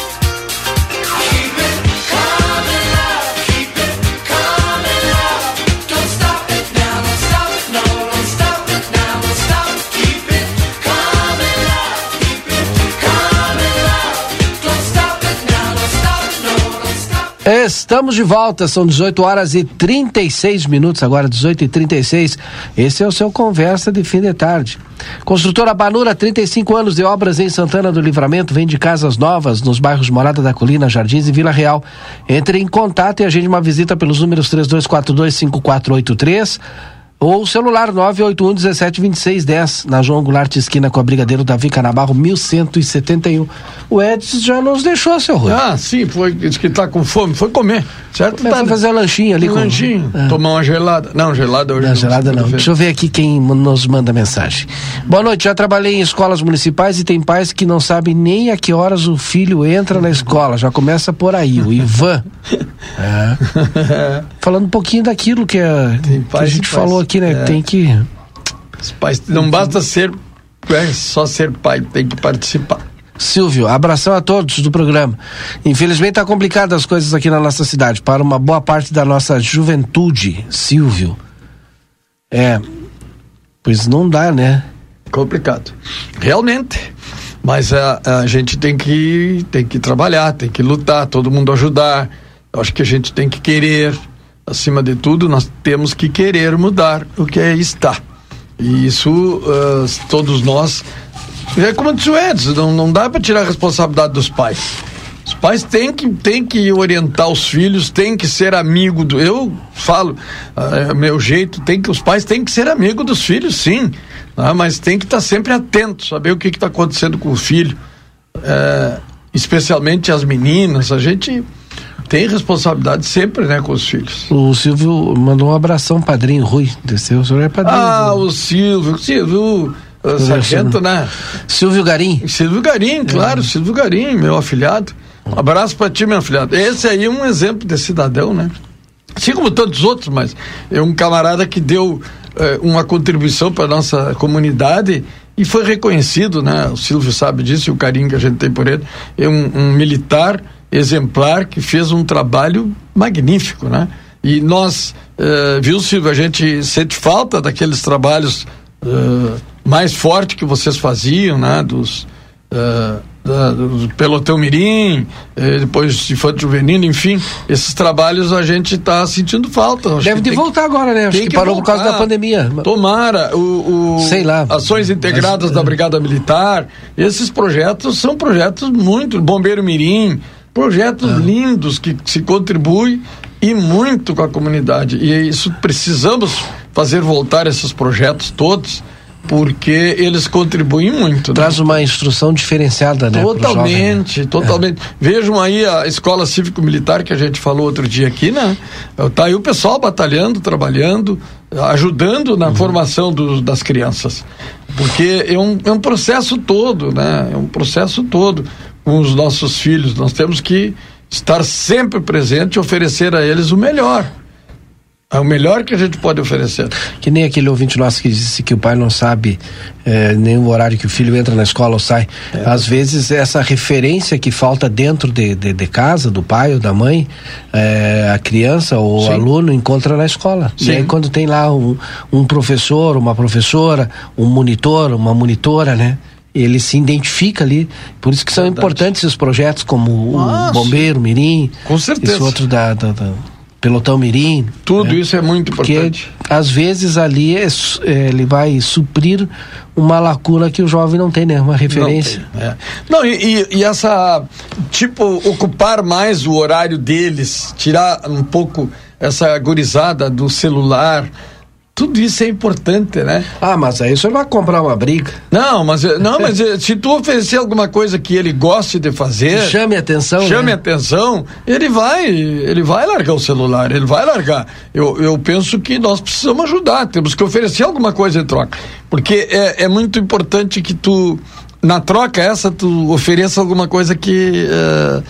Estamos de volta, são 18 horas e 36 minutos, agora 18 e 36. Esse é o seu Conversa de Fim de Tarde. Construtora Banura, 35 anos de obras em Santana do Livramento, vende casas novas nos bairros Morada da Colina, Jardins e Vila Real. Entre em contato e agende uma visita pelos números 32425483 ou celular 981 17 26 10, na João Goulart, esquina com a Brigadeiro Davi Canabarro, 1171. O Edson já nos deixou, seu Rui. Ah, sim, foi, disse que tá com fome, foi comer, certo? Tá, fazer um lanchinho ali um com lanchinho, é. tomar uma gelada. Não, gelada hoje não. Não, gelada não. Deixa eu ver aqui quem nos manda mensagem. Boa noite, já trabalhei em escolas municipais e tem pais que não sabem nem a que horas o filho entra na escola. Já começa por aí, o Ivan. é. Falando um pouquinho daquilo que, a, que a gente falou aqui, né? É. Tem que. Os pais, não basta ser é, só ser pai, tem que participar. Silvio, abração a todos do programa. Infelizmente está complicado as coisas aqui na nossa cidade, para uma boa parte da nossa juventude, Silvio. É, pois não dá, né? Complicado. Realmente. Mas a, a gente tem que, tem que trabalhar, tem que lutar, todo mundo ajudar. Eu acho que a gente tem que querer, acima de tudo, nós temos que querer mudar o que está. E isso uh, todos nós. É como disse o Edson, não, não dá para tirar a responsabilidade dos pais. Os pais têm que, têm que orientar os filhos, têm que ser amigo do. Eu falo, uh, meu jeito, tem que, os pais têm que ser amigo dos filhos, sim. Uh, mas tem que estar tá sempre atento, saber o que está acontecendo com o filho. Uh, especialmente as meninas, a gente tem responsabilidade sempre, né, com os filhos. O Silvio mandou um abração, padrinho Rui. Desceu, o senhor é padrinho. Ah, o Silvio, Silvio. Uh, sargento, né? Silvio Garim. Silvio Garim, claro, é. Silvio Garim, meu afilhado. Um abraço para ti, meu afilhado. Esse aí é um exemplo de cidadão, né? Assim como tantos outros, mas é um camarada que deu eh, uma contribuição para nossa comunidade e foi reconhecido, né? O Silvio sabe disso e o carinho que a gente tem por ele. É um, um militar exemplar que fez um trabalho magnífico, né? E nós, uh, viu, Silvio, a gente sente falta daqueles trabalhos uh, mais fortes que vocês faziam, né? Dos, uh, da, do pelotão mirim, eh, depois infante juvenil, enfim, esses trabalhos a gente está sentindo falta. Acho Deve de voltar que, agora, né? Acho que, que, parou voltar. por causa da pandemia. Tomara, o, o sei lá, ações integradas mas, da Brigada Militar, esses projetos são projetos muito, Bombeiro Mirim, Projetos ah. lindos que se contribuem e muito com a comunidade. E isso precisamos fazer voltar esses projetos todos porque eles contribuem muito. Né? Traz né? uma instrução diferenciada, né? Totalmente, jovem, né? totalmente. É. Vejam aí a escola cívico-militar que a gente falou outro dia aqui, né? Tá aí o pessoal batalhando, trabalhando, ajudando na uhum. formação do, das crianças. Porque é um, é um processo todo, né? É um processo todo com os nossos filhos. Nós temos que estar sempre presente e oferecer a eles o melhor. É o melhor que a gente pode oferecer. Que nem aquele ouvinte nosso que disse que o pai não sabe é, nem o horário que o filho entra na escola ou sai. É. Às vezes, essa referência que falta dentro de, de, de casa, do pai ou da mãe, é, a criança ou Sim. o aluno encontra na escola. Sim. E aí, quando tem lá um, um professor, uma professora, um monitor, uma monitora, né? Ele se identifica ali. Por isso que são Verdade. importantes esses projetos como Nossa. o Bombeiro, Mirim. Com certeza. Esse outro da, da, da Pelotão Mirim. Tudo né? isso é muito importante. Porque, às vezes ali é, é, ele vai suprir uma lacuna que o jovem não tem, né? Uma referência. Não, é. não e, e, essa, tipo, ocupar mais o horário deles, tirar um pouco essa gurizada do celular, tudo isso é importante, né? Ah, mas aí você vai comprar uma briga. Não, mas não, mas eh, se tu oferecer alguma coisa que ele goste de fazer, chame atenção, chame né? atenção, ele vai, ele vai largar o celular, ele vai largar. Eu, eu penso que nós precisamos ajudar, temos que oferecer alguma coisa em troca, porque é, é muito importante que tu na troca essa tu ofereça alguma coisa que uh,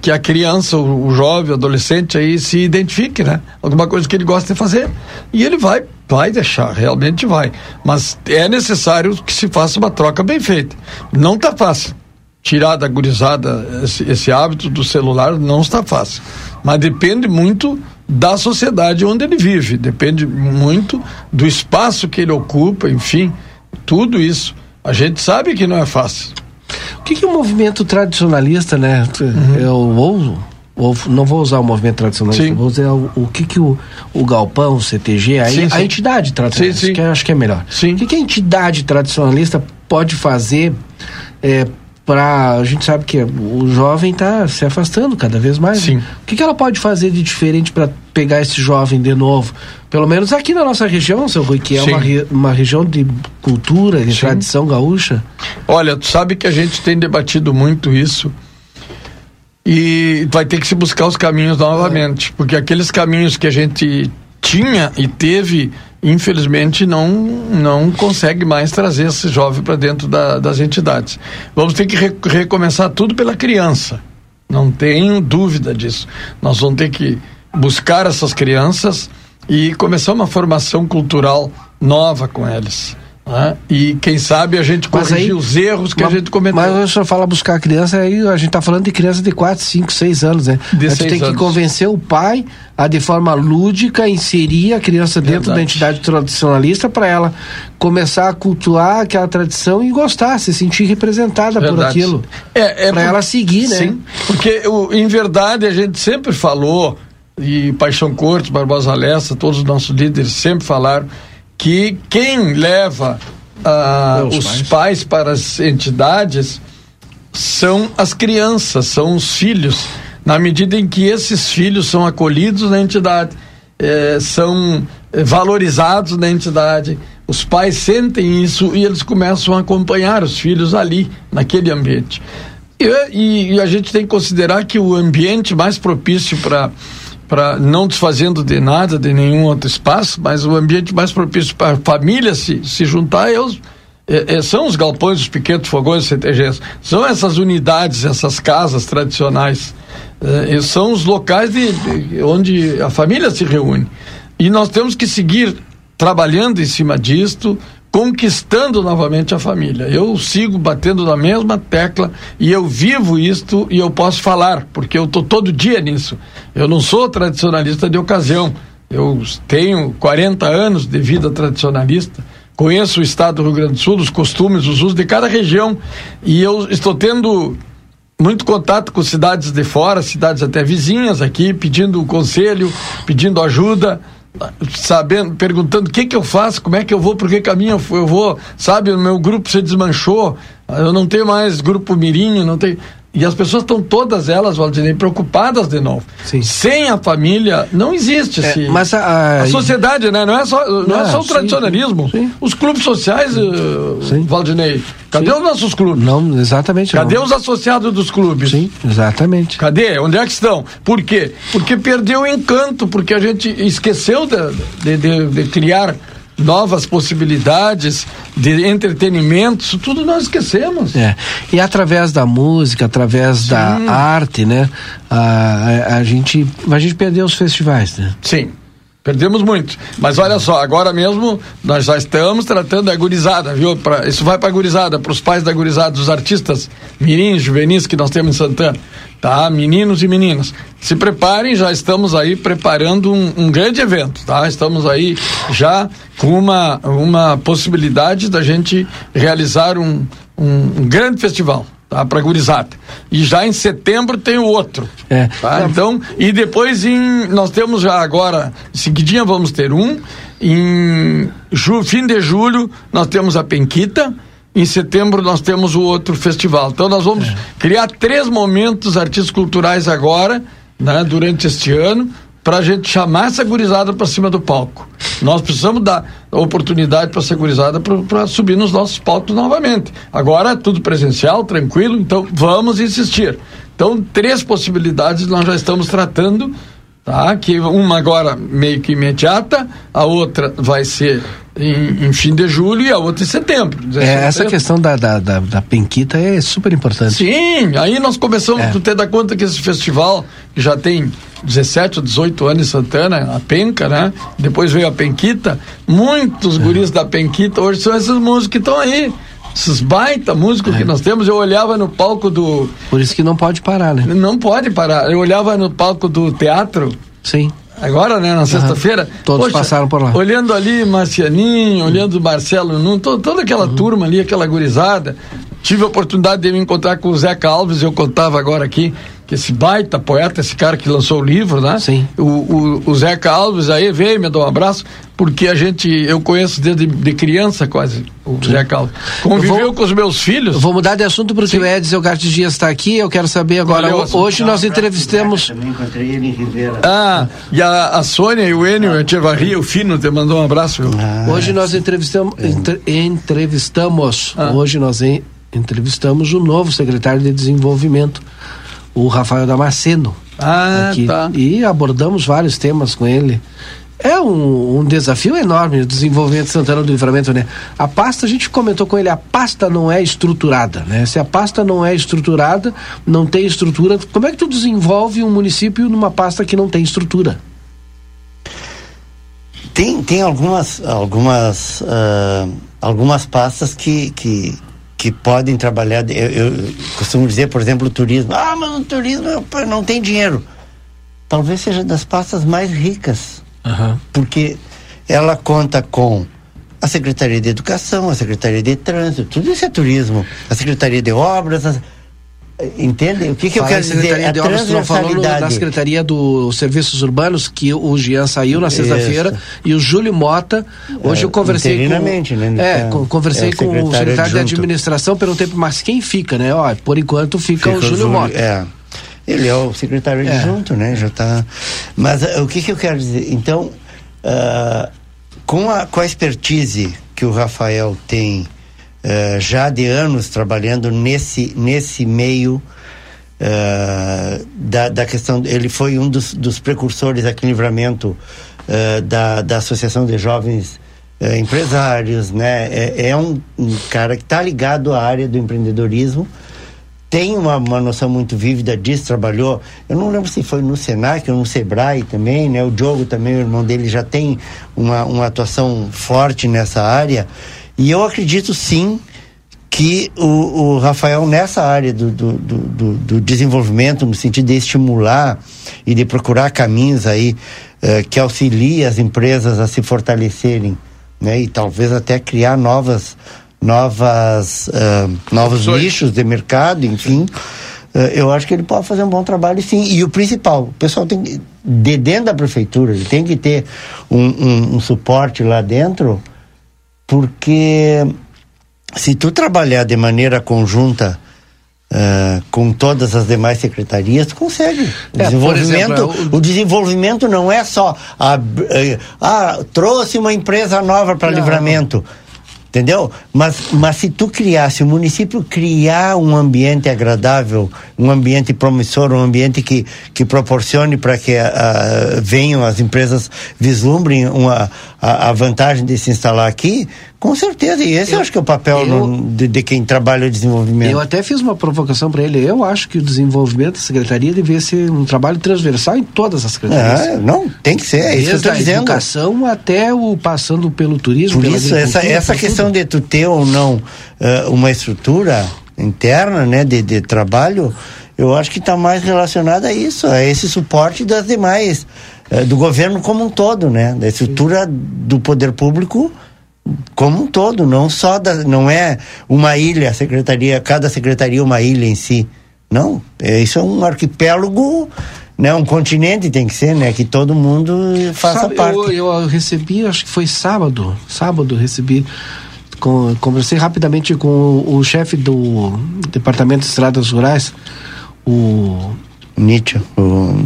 que a criança, o, o jovem, o adolescente aí se identifique, né? Alguma coisa que ele gosta de fazer. E ele vai, vai deixar, realmente vai. Mas é necessário que se faça uma troca bem feita. Não está fácil. Tirar da gurizada esse, esse hábito do celular não está fácil. Mas depende muito da sociedade onde ele vive, depende muito do espaço que ele ocupa, enfim, tudo isso. A gente sabe que não é fácil. O que, que é o movimento tradicionalista, né? Uhum. Eu ou, ou não vou usar o movimento tradicionalista, sim. vou usar o, o que que o, o galpão, o CTG, a, sim, a sim. entidade tradicionalista, que eu acho que é melhor. O que, que a entidade tradicionalista pode fazer é, para a gente sabe que o jovem está se afastando cada vez mais. Né? O que, que ela pode fazer de diferente para pegar esse jovem de novo? Pelo menos aqui na nossa região, seu Rui, que é uma, uma região de cultura, de tradição gaúcha. Olha, tu sabe que a gente tem debatido muito isso e vai ter que se buscar os caminhos novamente, é. porque aqueles caminhos que a gente tinha e teve infelizmente não não consegue mais trazer esse jovem para dentro da, das entidades. Vamos ter que re, recomeçar tudo pela criança. Não tenho dúvida disso. Nós vamos ter que buscar essas crianças e começar uma formação cultural nova com eles. E quem sabe a gente corrigir aí, os erros que mas, a gente cometeu. Mas o senhor fala buscar criança, aí a gente está falando de criança de 4, 5, 6 anos, né? De a gente tem anos. que convencer o pai a, de forma lúdica, inserir a criança dentro Verdade. da entidade tradicionalista para ela começar a cultuar aquela tradição e gostar, se sentir representada verdade. por aquilo. É, é para ela seguir, né? Sim, porque o, em verdade a gente sempre falou, e Paixão Cortes, Barbosa Lessa, todos os nossos líderes sempre falaram que quem leva uh, os pais. pais para as entidades são as crianças, são os filhos, na medida em que esses filhos são acolhidos na entidade, eh, são valorizados na entidade, os pais sentem isso e eles começam a acompanhar os filhos ali, naquele ambiente. E, e, e a gente tem que considerar que o ambiente mais propício para para não desfazendo de nada, de nenhum outro espaço, mas o ambiente mais propício para a família se, se juntar é os, é, são os galpões, os pequenos fogões, CTGs. São essas unidades, essas casas tradicionais. É, são os locais de, de, onde a família se reúne. E nós temos que seguir trabalhando em cima disto, conquistando novamente a família. Eu sigo batendo na mesma tecla e eu vivo isto e eu posso falar, porque eu estou todo dia nisso. Eu não sou tradicionalista de ocasião. Eu tenho 40 anos de vida tradicionalista, conheço o estado do Rio Grande do Sul, os costumes, os usos de cada região e eu estou tendo muito contato com cidades de fora, cidades até vizinhas aqui, pedindo conselho, pedindo ajuda sabendo, perguntando o que que eu faço, como é que eu vou, por que caminho eu vou, sabe, o meu grupo se desmanchou, eu não tenho mais grupo mirim, não tenho, e as pessoas estão todas elas, Valdinei, preocupadas de novo. Sim. Sem a família, não existe é, esse, mas a, a, sociedade, né? Não é só, não, não é só o sim, tradicionalismo. Sim. Os clubes sociais, uh, Valdinei, cadê os nossos clubes? Não, exatamente. Cadê não. os associados dos clubes? Sim, exatamente. Cadê? Onde é que estão? Por quê? Porque perdeu o encanto, porque a gente esqueceu de, de, de, de criar novas possibilidades de entretenimento, isso tudo nós esquecemos. É. E através da música, através Sim. da arte, né? A, a, a, gente, a gente perdeu os festivais, né? Sim. Perdemos muito. Mas olha só, agora mesmo nós já estamos tratando a gurizada, viu? Pra, isso vai para a gurizada, para os pais da gurizada, os artistas mirins, juvenis que nós temos em Santana. Tá? Meninos e meninas. Se preparem, já estamos aí preparando um, um grande evento, tá? Estamos aí já com uma, uma possibilidade da gente realizar um, um, um grande festival tá? Para gurizada. E já em setembro tem o outro. É. Tá? Então, e depois em nós temos já agora, seguidinha vamos ter um em ju, fim de julho nós temos a Penquita, em setembro nós temos o outro festival. Então nós vamos é. criar três momentos artísticos culturais agora, né, durante este ano para a gente chamar essa gurizada para cima do palco. Nós precisamos dar oportunidade para essa gurizada para subir nos nossos palcos novamente. Agora é tudo presencial, tranquilo, então vamos insistir. Então, três possibilidades nós já estamos tratando tá? Que uma agora meio que imediata, a outra vai ser em, em fim de julho e a outra em setembro. É, essa questão da, da, da, da, penquita é super importante. Sim, aí nós começamos é. a ter da conta que esse festival que já tem 17 ou 18 anos em Santana, a penca, né? Depois veio a penquita, muitos guris da penquita hoje são esses músicos que estão aí esses baita músicos é. que nós temos, eu olhava no palco do. Por isso que não pode parar, né? Não pode parar. Eu olhava no palco do teatro. Sim. Agora, né, na uhum. sexta-feira. Todos poxa, passaram por lá. Olhando ali Marcianinho, uhum. olhando Marcelo Nuno, to, toda aquela uhum. turma ali, aquela gurizada. Tive a oportunidade de me encontrar com o Zeca Alves, eu contava agora aqui, que esse baita poeta, esse cara que lançou o livro, né? Sim. O, o, o Zeca Alves aí veio, me deu um abraço, porque a gente, eu conheço desde de criança quase, o Sim. Zeca Alves. Conviveu vou, com os meus filhos. Vou mudar de assunto porque Sim. o Edson Gartes Dias está aqui, eu quero saber agora, Valeu, hoje nós entrevistamos... Também encontrei ele em Ribeira. Ah, e a, a Sônia e o Enio ah. Echevarria, o Fino, te mandou um abraço. Ah. Hoje nós entrevistamos, entre, entrevistamos, ah. hoje nós entrevistamos o novo secretário de desenvolvimento, o Rafael Damasceno. Ah, aqui, tá. E abordamos vários temas com ele. É um, um, desafio enorme o desenvolvimento de Santana do Livramento, né? A pasta, a gente comentou com ele, a pasta não é estruturada, né? Se a pasta não é estruturada, não tem estrutura, como é que tu desenvolve um município numa pasta que não tem estrutura? Tem, tem algumas, algumas, uh, algumas pastas que, que, que podem trabalhar. Eu, eu, costumo dizer, por exemplo, o turismo. Ah, mas o turismo não tem dinheiro. Talvez seja das pastas mais ricas. Uhum. Porque ela conta com a Secretaria de Educação, a Secretaria de Trânsito, tudo isso é turismo. A Secretaria de Obras. A, Entende? O que, que eu quero dizer? A de Obras, não falou da Secretaria dos Serviços Urbanos, que o Jean saiu na sexta-feira, e o Júlio Mota, hoje é, eu conversei com... Né, é, conversei é o com o secretário adjunto. de administração, perguntei, mas quem fica, né? Ó, por enquanto fica, fica o Júlio Mota. É. Ele é o secretário é. adjunto, né? Já tá... Mas uh, o que, que eu quero dizer? Então, uh, com, a, com a expertise que o Rafael tem uh, já de anos trabalhando nesse, nesse meio uh, da, da questão. Ele foi um dos, dos precursores aqui em Livramento uh, da, da Associação de Jovens Empresários, né? É, é um, um, cara que está ligado à área do empreendedorismo tem uma, uma noção muito vívida disso, trabalhou, eu não lembro se foi no Senac ou no Sebrae também, né? O Diogo também, o irmão dele, já tem uma, uma atuação forte nessa área e eu acredito sim que o, o Rafael, nessa área do, do, do, do, desenvolvimento, no sentido de estimular e de procurar caminhos aí eh, que auxiliem as empresas a se fortalecerem, né? E talvez até criar novas, novas, uh, novos nichos de mercado, enfim. Uh, eu acho que ele pode fazer um bom trabalho, sim. E o principal, o pessoal tem que, de dentro da prefeitura, ele tem que ter um, um, um suporte lá dentro porque se tu trabalhar de maneira conjunta uh, com todas as demais secretarias, tu consegue. O, é, desenvolvimento, exemplo, o... o... desenvolvimento não é só a, ah, trouxe uma empresa nova para livramento. Entendeu? Mas, mas se tu criasse, o município criar um ambiente agradável, um ambiente promissor, um ambiente que, que proporcione para que uh, venham as empresas vislumbrem uma, a, a, vantagem de se instalar aqui, com certeza, e esse eu, acho que é o papel eu, no, de, de, quem trabalha o desenvolvimento. Eu até fiz uma provocação para ele. Eu acho que o desenvolvimento da secretaria deveria ser um trabalho transversal em todas as secretarias. É, não, tem que ser, é isso que eu estou dizendo. educação até o passando pelo turismo. Por isso, essa, essa questão de tu ter ou não uh, uma estrutura interna, né, de, de trabalho, eu acho que está mais relacionada a isso, a esse suporte das demais, do governo como um todo, né, da estrutura do poder público como um todo, não só da, não é uma ilha, secretaria, cada secretaria uma ilha em si. Não, é, isso é um arquipélago, né, um continente tem que ser, né, que todo mundo faça Sabe, parte. Eu, eu recebi, acho que foi sábado, sábado recebi com, conversei rapidamente com o, o chefe do Departamento de Estradas Rurais, o Nietzsche, o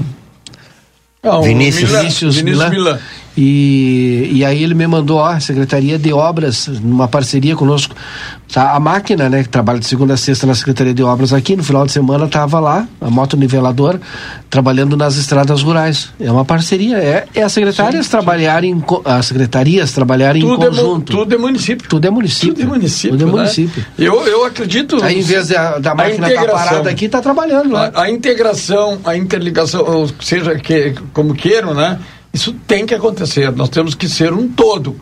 Ah, Vinícius, Vinícius, Vinícius Milan. E, e aí ele me mandou, ó, Secretaria de Obras, numa parceria conosco. Tá, a máquina, né, que trabalha de segunda a sexta na Secretaria de Obras aqui, no final de semana estava lá, a moto niveladora, trabalhando nas estradas rurais. É uma parceria, é, é as secretárias sim, trabalharem, as secretarias trabalharem tudo em é conjunto. É, tudo é município. Tudo é município. Tudo é município. Tudo é município. Né? Eu, eu acredito. Aí, em vez da, da máquina estar tá parada aqui, está trabalhando lá. A, a integração, a interligação, ou seja, que, como queiram, né? Isso tem que acontecer. Nós temos que ser um todo.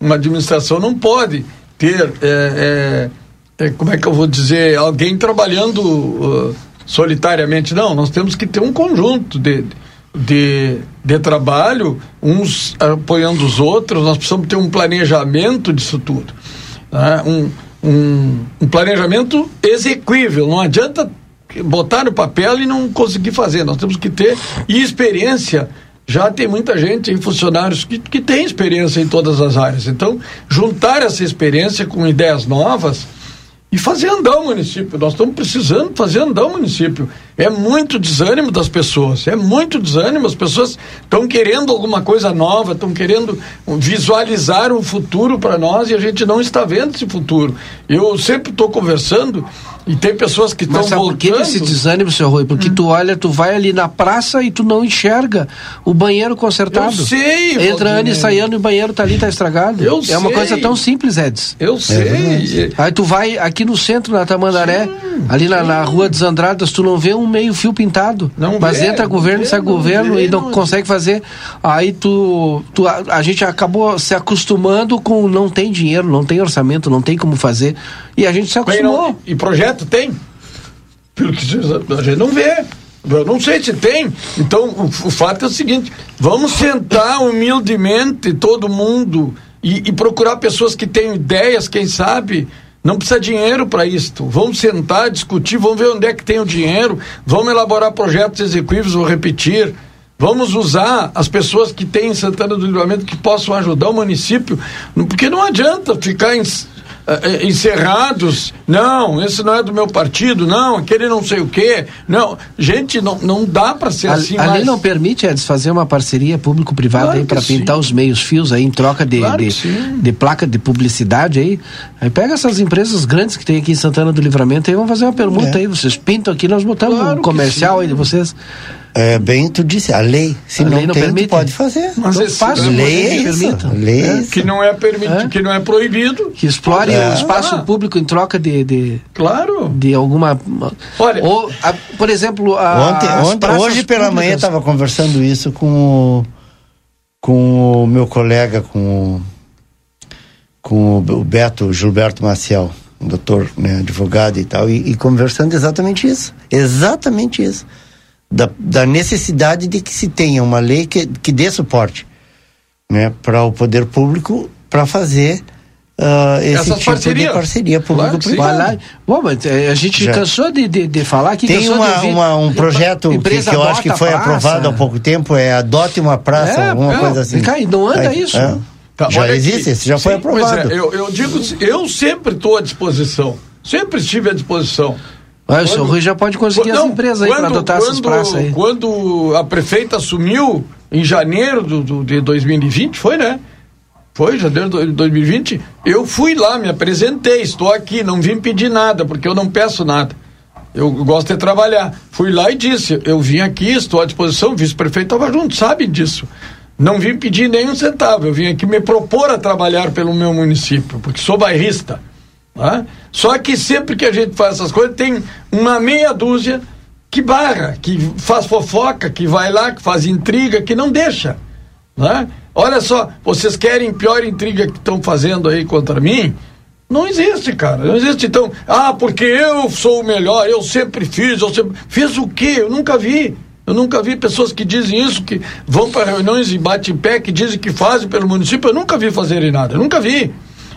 Uma administração não pode ter, é, é, é, como é que eu vou dizer, alguém trabalhando uh, solitariamente. Não, nós temos que ter um conjunto de, de, de trabalho, uns apoiando os outros. Nós precisamos ter um planejamento disso tudo. Né? Um, um, um planejamento execuível. Não adianta botar no papel e não conseguir fazer. Nós temos que ter experiência já tem muita gente, funcionários que, que tem experiência em todas as áreas. Então, juntar essa experiência com ideias novas e fazer andar o município. Nós estamos precisando fazer andar o município. É muito desânimo das pessoas, é muito desânimo. As pessoas estão querendo alguma coisa nova, estão querendo visualizar um futuro para nós e a gente não está vendo esse futuro. Eu sempre estou conversando e tem pessoas que estão voltando. Por que esse desânimo, seu Rui? Porque hum. tu olha, tu vai ali na praça e tu não enxerga o banheiro consertado. Eu sei. Entra ano e sai ano e o banheiro tá ali, tá estragado. Eu é sei. uma coisa tão simples, Edson. Eu sei. É Aí tu vai aqui no centro, na Tamandaré, sim, ali na, na, rua dos Andradas, tu não vê um meio fio pintado. Não mas vê, entra governo, vê, sai governo vê, e não, não consegue fazer. Aí tu, tu a, a gente acabou se acostumando com não tem dinheiro, não tem orçamento, não tem como fazer. E a gente se acostumou. Não, e projeto tem? Pelo que a gente não vê. Eu não sei se tem. Então, o, o fato é o seguinte: vamos sentar humildemente, todo mundo, e, e procurar pessoas que têm ideias, quem sabe. Não precisa dinheiro para isto. Vamos sentar, discutir, vamos ver onde é que tem o dinheiro, vamos elaborar projetos executivos, vou repetir. Vamos usar as pessoas que têm em Santana do Livramento que possam ajudar o município, porque não adianta ficar em uh, encerrados. Não, esse não é do meu partido. Não, aquele não sei o quê. Não, gente, não, não dá para ser a, assim. A lei não permite, Edson, fazer uma parceria público-privada claro aí para pintar os meios fios aí em troca de, claro de, de, placa de publicidade aí. Aí pega essas empresas grandes que tem aqui em Santana do Livramento e vão fazer uma permuta é. aí. Vocês pintam aqui, nós botamos claro um comercial aí de vocês. É, bem tu disse, a lei, se a não, lei não tem, permite. pode fazer. Mas é fácil, lei é isso. Lei é, que não é permitido, é? que não é proibido. Que explore é. o espaço ah. público em troca de, de claro de alguma Olha, ou a, por exemplo, a, ontem, ontem hoje pela públicas. manhã estava conversando isso com o, com o meu colega com com o Beto Gilberto Maciel, um doutor, né, advogado e tal, e, e conversando exatamente isso, exatamente isso da, da necessidade de que se tenha uma lei que, que dê suporte né, para o poder público para fazer uh, esse Essas tipo parceria. de parceria público-privada. Bom, mas eh, a gente Já. cansou de, de, de falar que tem uma, uma, um projeto que, que, eu acho que foi aprovado há pouco tempo é adote uma praça, é, alguma é, coisa assim. Cai, não anda Aí, isso. É. Tá, já existe, esse já sim, foi aprovado. É, eu, eu digo, eu sempre estou à disposição, sempre estive à disposição. Mas quando, o Rui já pode conseguir não, as empresas aí para adotar quando, essas praças aí. Quando a prefeita assumiu em janeiro do, do, de 2020, foi, né? Foi, janeiro de 2020. Eu fui lá, me apresentei, estou aqui, não vim pedir nada, porque eu não peço nada. Eu gosto de trabalhar. Fui lá e disse: eu vim aqui, estou à disposição, o vice-prefeito estava junto, sabe disso. Não vim pedir nenhum centavo, eu vim aqui me propor a trabalhar pelo meu município, porque sou bairrista. Só que sempre que a gente faz essas coisas, tem uma meia dúzia que barra, que faz fofoca, que vai lá, que faz intriga, que não deixa. Né? Olha só, vocês querem pior intriga que estão fazendo aí contra mim? Não existe, cara. Não existe. Então, ah, porque eu sou o melhor, eu sempre fiz, eu sempre. Fiz o quê? Eu nunca vi. Eu nunca vi pessoas que dizem isso, que vão para reuniões e batem em pé, que dizem que fazem pelo município. Eu nunca vi fazerem nada. Eu nunca vi.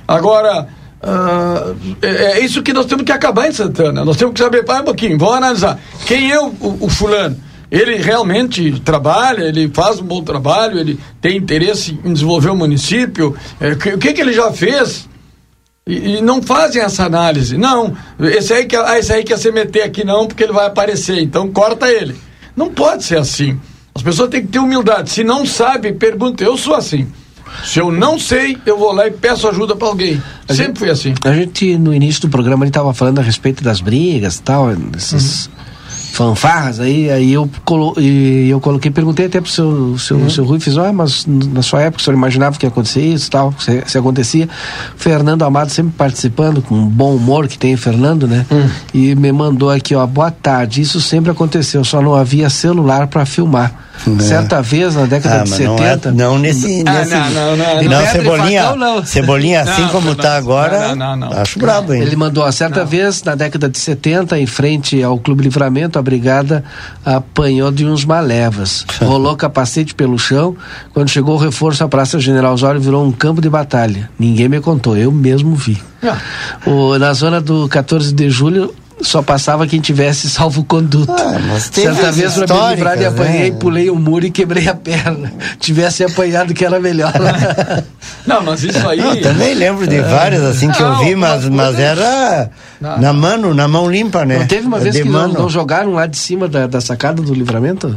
Agora, Uh, é, é, isso que nós temos que acabar em Santana. Nós temos que saber, vai um pouquinho, vamos analisar. Quem é o, o, fulano? Ele realmente trabalha, ele faz um bom trabalho, ele tem interesse em desenvolver o município. É, que, o que, que ele já fez? E, e, não fazem essa análise. Não, esse aí, quer, ah, esse aí quer se meter aqui não, porque ele vai aparecer, então corta ele. Não pode ser assim. As pessoas têm que ter humildade. Se não sabe, pergunta. Eu sou assim. Se eu não sei, eu vou lá e peço ajuda para alguém. A Sempre gente, foi assim. A gente, no início do programa, ele estava falando a respeito das brigas e tal, esses. Uhum fanfarras aí, aí eu, colo, e eu coloquei, perguntei até pro seu, seu, uhum. seu Rui, fiz, ah, mas na sua época o senhor imaginava que ia acontecer isso tal, se, se acontecia. Fernando Amado sempre participando, com um bom humor que tem o Fernando, né? Uhum. E me mandou aqui, ó, boa tarde, isso sempre aconteceu, só não havia celular para filmar. É. Certa vez, na década ah, de 70. Não, é, não nesse. Ah, nesse não, não, não, não, não Cebolinha. Facão, não. Cebolinha, assim não, como está agora. Não, não, não, Acho brabo, hein? Ele mandou, a certa vez, na década de 70, em frente ao Clube Livramento, a brigada apanhou de uns malevas. Rolou capacete pelo chão. Quando chegou o reforço, a Praça General Osório virou um campo de batalha. Ninguém me contou, eu mesmo vi. Ah. O, na zona do 14 de julho, só passava quem tivesse salvo conduto. Ah, Certa vez, para me livrar de apanhei, né? pulei o um muro e quebrei a perna. Tivesse apanhado que era melhor. não, mas isso aí. Eu também lembro de várias assim que não, eu vi, mas, mas era não. na mano, na mão limpa, né? Não teve uma vez de que não, não, jogaram lá de cima da, da sacada do livramento?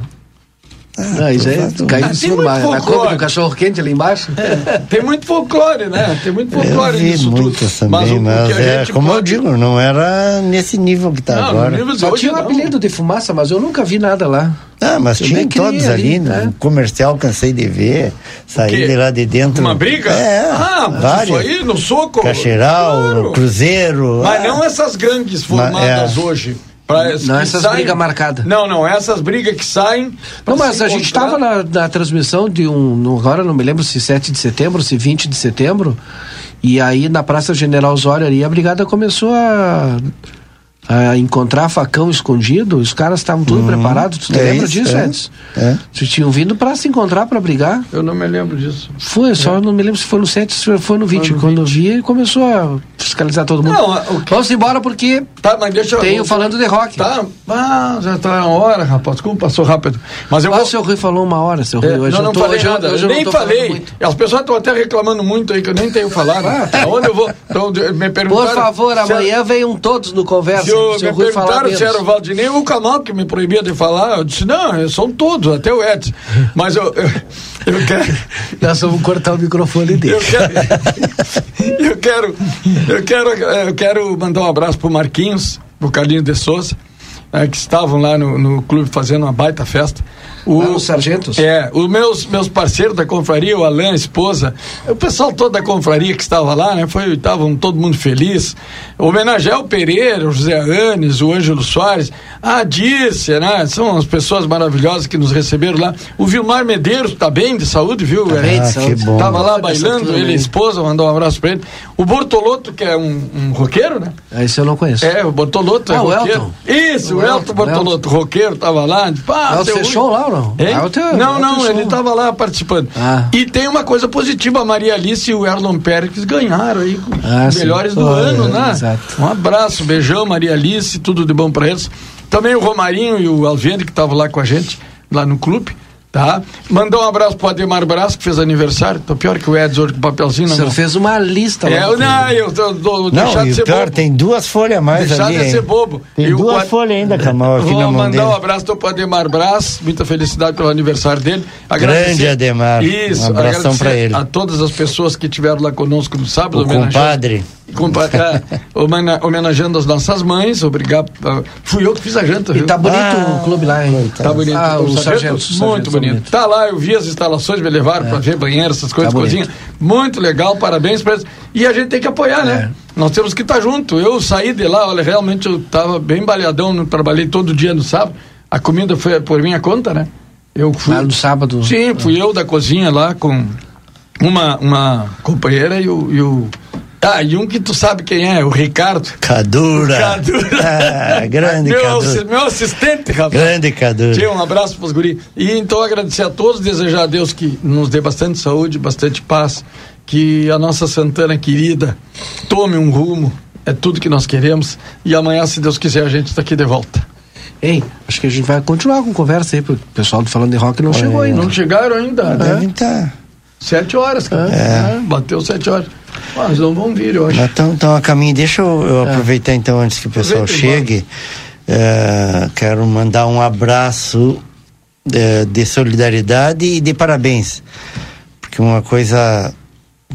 Ah, não, isso aí caiu em cima na compra do cachorro quente ali embaixo. É, tem muito folclore, né? Tem muito folclore eu vi nisso muitas tudo. Também, mas, mas é, como pode... eu digo, não era nesse nível que está agora. Só tinha um apelido de fumaça, mas eu nunca vi nada lá. Ah, mas eu tinha todos ali, ali né? no comercial, cansei de ver, saí de lá de dentro. Uma briga? É, ah, vários. isso aí, no soco. Cacheral, claro. Cruzeiro. Mas ah. não essas grandes formadas é. hoje. Pra, não essas saem, brigas marcadas. Não, não, essas brigas que saem. Não, mas a gente estava na, na, transmissão de um. Agora não me lembro se 7 de setembro, se 20 de setembro. E aí na Praça General Osório ali a brigada começou a a encontrar facão escondido, os caras estavam tudo uhum. preparados. Tu te é lembra isso, disso, é. Edson? É. Vocês tinham vindo para se encontrar para brigar? Eu não me lembro disso. Foi, só é. não me lembro se foi no 7 se foi no 20. Foi no Quando 20. eu vi, ele começou a fiscalizar todo mundo. Não, que... Vamos embora porque tá, mas deixa eu, tenho falando de rock. Tá, ah, já tá uma hora, rapaz. Como passou rápido. Mas eu ah, vou... o seu Rui falou uma hora, seu Rui. É, hoje não, não tô, falei hoje, nada. Hoje eu nem falei. As pessoas estão até reclamando muito aí que eu nem tenho falado. Ah, tá. Onde eu vou? Então, me perguntaram... Por favor, amanhã venham todos no Conversa. Rui falar perguntaram se era o Valdinei ou o Camal que me proibia de falar. Eu disse, não, são todos, até o Edson. Mas eu, eu, eu quero. Nós vamos cortar o microfone dele. Eu quero, eu quero, eu quero, eu quero mandar um abraço pro Marquinhos, pro Carlinhos de Souza, é, que estavam lá no, no clube fazendo uma baita festa. O, ah, os sargentos? É, os meus, meus parceiros da confraria, o Alain, a esposa, o pessoal todo da confraria que estava lá, né? Foi, estavam todo mundo feliz. Homenagear o Pereira, o José Anes, o Ângelo Soares, a Dícia, né? São as pessoas maravilhosas que nos receberam lá. O Vilmar Medeiros tá bem de saúde, viu? Tá bem de saúde. Bom. Tava lá bailando, ele e a esposa, mandou um abraço pra ele. O Bortoloto, que é um, um roqueiro, né? Ah, esse eu não conheço. É, o Bortoloto é ah, é o roqueiro. Elton. Isso, o, o Elton, Elton Bortoloto, roqueiro, tava lá. Pá, Elton fechou lá não? Elton, não, não, ele estava lá participando. Ah. E tem uma coisa positiva, a Maria Alice e o Erlon Pérez ganharam aí, ah, melhores sim. do oh, ano, é, né? Exato. Um abraço, beijão, Maria Alice, tudo de bom para eles. Também o Romarinho e o Alvende, que estavam lá com a gente, lá no clube. Tá? Mandou um abraço pro Ademar Brás, que fez aniversário. Tô pior que o Edson com papelzinho. O senhor fez uma lista é, lá. Não, eu tô, tô não, de ser pior, bobo. tem duas folhas a mais deixar ali. Deixar de ser bobo. Tem e duas o, folhas ainda, Camal, aqui Vou mandar um abraço pro Ademar Brás, muita felicidade pelo aniversário dele. Agradecer, Grande Ademar. Isso, um abração para ele. A todas as pessoas que estiveram lá conosco no sábado. O compadre. É, homenageando as nossas mães, obrigado. Uh, fui eu que fiz a janta. Viu? E tá bonito ah, o clube lá, hein? Tá, tá bonito. Ah, o, sargento, sargento, muito bonito. bonito. Tá lá, eu vi as instalações, me levaram é. para ver banheiro, essas coisas, tá cozinha. Muito legal, parabéns para eles. E a gente tem que apoiar, né? é. né? Nós temos que estar tá junto. Eu saí de lá, olha, realmente eu tava bem baleadão, trabalhei todo dia no sábado. A comida foi por minha conta, né? Eu fui. Ah, no sábado. Sim, fui eu da cozinha lá com uma, uma companheira e o, e o ah, e um que tu sabe quem é, o Ricardo. Cadura. Cadura. Ah, grande meu, Cadura. Meu assistente, rapaz. Grande Cadura. Tinha um abraço pros guri. E então agradecer a todos, desejar a Deus que nos dê bastante saúde, bastante paz, que a nossa Santana querida tome um rumo, é tudo que nós queremos. E amanhã, se Deus quiser, a gente está aqui de volta. Ei, acho que a gente vai continuar com conversa aí, porque o pessoal do Falando de Rock não Olha, chegou ainda. Não chegaram ainda. Devem estar. Tá. Sete horas, cara. É. É, bateu sete horas. Mas não vão vir, eu acho. Então, então a caminho, deixa eu, eu é. aproveitar então antes que o pessoal chegue. É, quero mandar um abraço de, de solidariedade e de parabéns. Porque uma coisa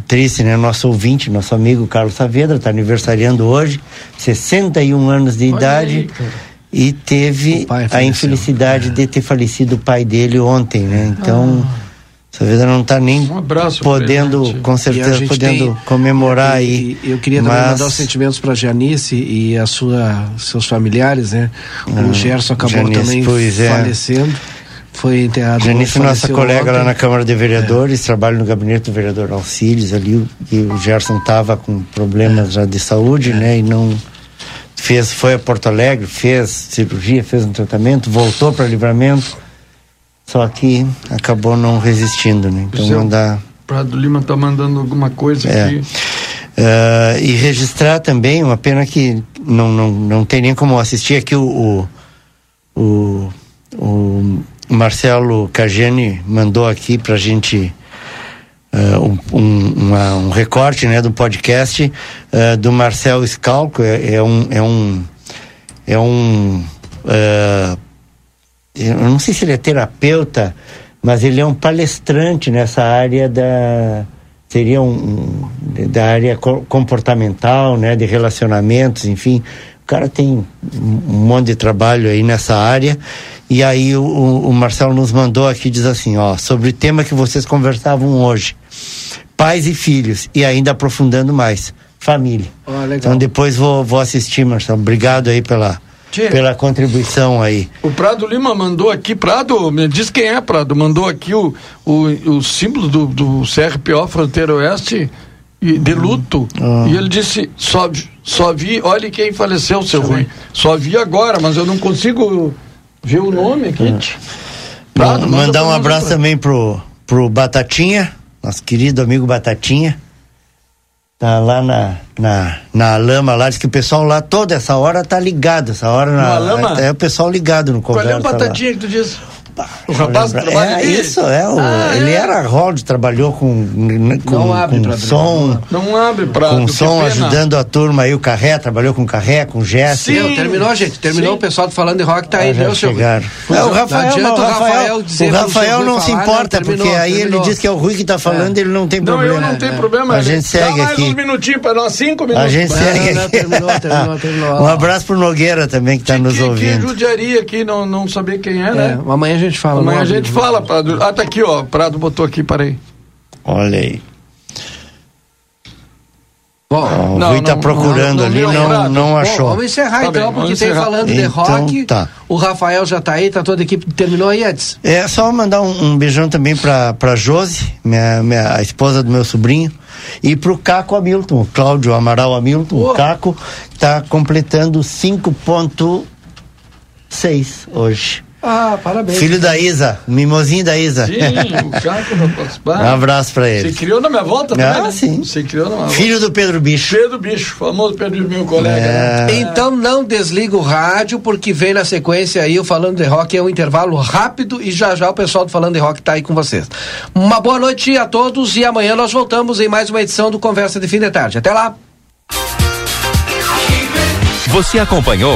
triste, né? Nosso ouvinte, nosso amigo Carlos Saavedra está aniversariando hoje, 61 anos de Olha idade. Aí, e teve a infelicidade é. de ter falecido o pai dele ontem, né? Então, ah. Saavedra não está nem um podendo, com certeza, podendo tem, comemorar aí. eu queria mas... também mandar os sentimentos para Janice e a sua, seus familiares, né? O ah, Gerson acabou Janice, também é. falecendo. É foi enterrado. Janice, nossa colega ontem. lá na Câmara de Vereadores, é. trabalha no gabinete do vereador Alcides ali, e o Gerson estava com problemas é. já de saúde, é. né? E não fez, foi a Porto Alegre, fez cirurgia, fez um tratamento, voltou para livramento, só que acabou não resistindo, né? Então Seu mandar. Prado Lima está mandando alguma coisa é. aqui. Uh, e registrar também, uma pena que não, não, não tem nem como assistir aqui o, o, o, o Marcelo Cageni mandou aqui para a gente uh, um, um, uma, um, recorte né, do podcast uh, do Marcelo Scalco. É, é, um. É um, é um uh, eu não sei se ele é terapeuta, mas ele é um palestrante nessa área da seria um, da área comportamental, né, de relacionamentos, enfim. O cara tem um monte de trabalho aí nessa área e aí o, o Marcelo nos mandou aqui, diz assim, ó, sobre o tema que vocês conversavam hoje. Pais e filhos, e ainda aprofundando mais, família. Oh, então depois vou, vou assistir, Marcelo. Obrigado aí pela, pela contribuição aí. O Prado Lima mandou aqui, Prado, me diz quem é Prado, mandou aqui o, o, o símbolo do, do CRPO Fronteira Oeste de luto. Ah. E ele disse: só, só vi, olhe quem faleceu, seu Rui. Só vi agora, mas eu não consigo Viu o nome aqui? É. Prado, mandar um abraço pra... também pro, pro Batatinha, nosso querido amigo Batatinha. Tá lá na, na, na lama lá, diz que o pessoal lá toda essa hora tá ligado, essa hora na, lama? É, é o pessoal ligado no conversa Qual é o Batatinha lá. que tu disse? O rapaz que trabalha é, Isso, é. O, ah, ele é. era Rod, trabalhou com, com, não abre com som. Não abre pra. Com som, ajudando a turma aí, o Carré, trabalhou com Carré, com Jesse. Sim, terminou, gente. Terminou Sim. o pessoal falando de rock, tá ah, aí, viu, seu. É, o Rafael, não, o Rafael, o Rafael não se importa, não, porque aí terminou. ele diz que é o Rui que tá falando, é. ele não tem problema. Não, eu não tenho é. problema. A gente segue aqui. mais uns minutinhos para nós, cinco minutos. A gente segue aqui. Terminou, terminou, terminou. Um abraço pro Nogueira também, que tá nos ouvindo. Que judiaria aqui, não saber quem é, né? Amanhã a gente fala. Amanhã a gente gente fala, Prado. Ah, tá aqui, ó. Prado botou aqui, parei. Olha aí. Bom, o não, Rui tá procurando não, ali, não, não, achou. Bom, vamos encerrar tá então, bem, porque tem falando então, de rock. Tá. O Rafael já tá aí, tá toda a equipe. Terminou aí, Edson? É, só mandar um, um, beijão também pra, pra Josi, minha, minha, a esposa do meu sobrinho, e pro Caco Hamilton, o Cláudio Amaral Hamilton. Oh. O Caco tá completando 5.6 hoje. Ah, parabéns. Filho da Isa, mimosinho da Isa. Sim, o Caco participar. Um abraço pra ele. Você criou na minha volta também? Ah, né? sim. Você criou na minha Filho volta. do Pedro Bicho. Pedro Bicho, famoso Pedro meu colega. É. Né? Então não desliga o rádio, porque vem na sequência aí o Falando de Rock, é um intervalo rápido e já já o pessoal do Falando de Rock tá aí com vocês. Uma boa noite a todos e amanhã nós voltamos em mais uma edição do Conversa de Fim de Tarde. Até lá! Você acompanhou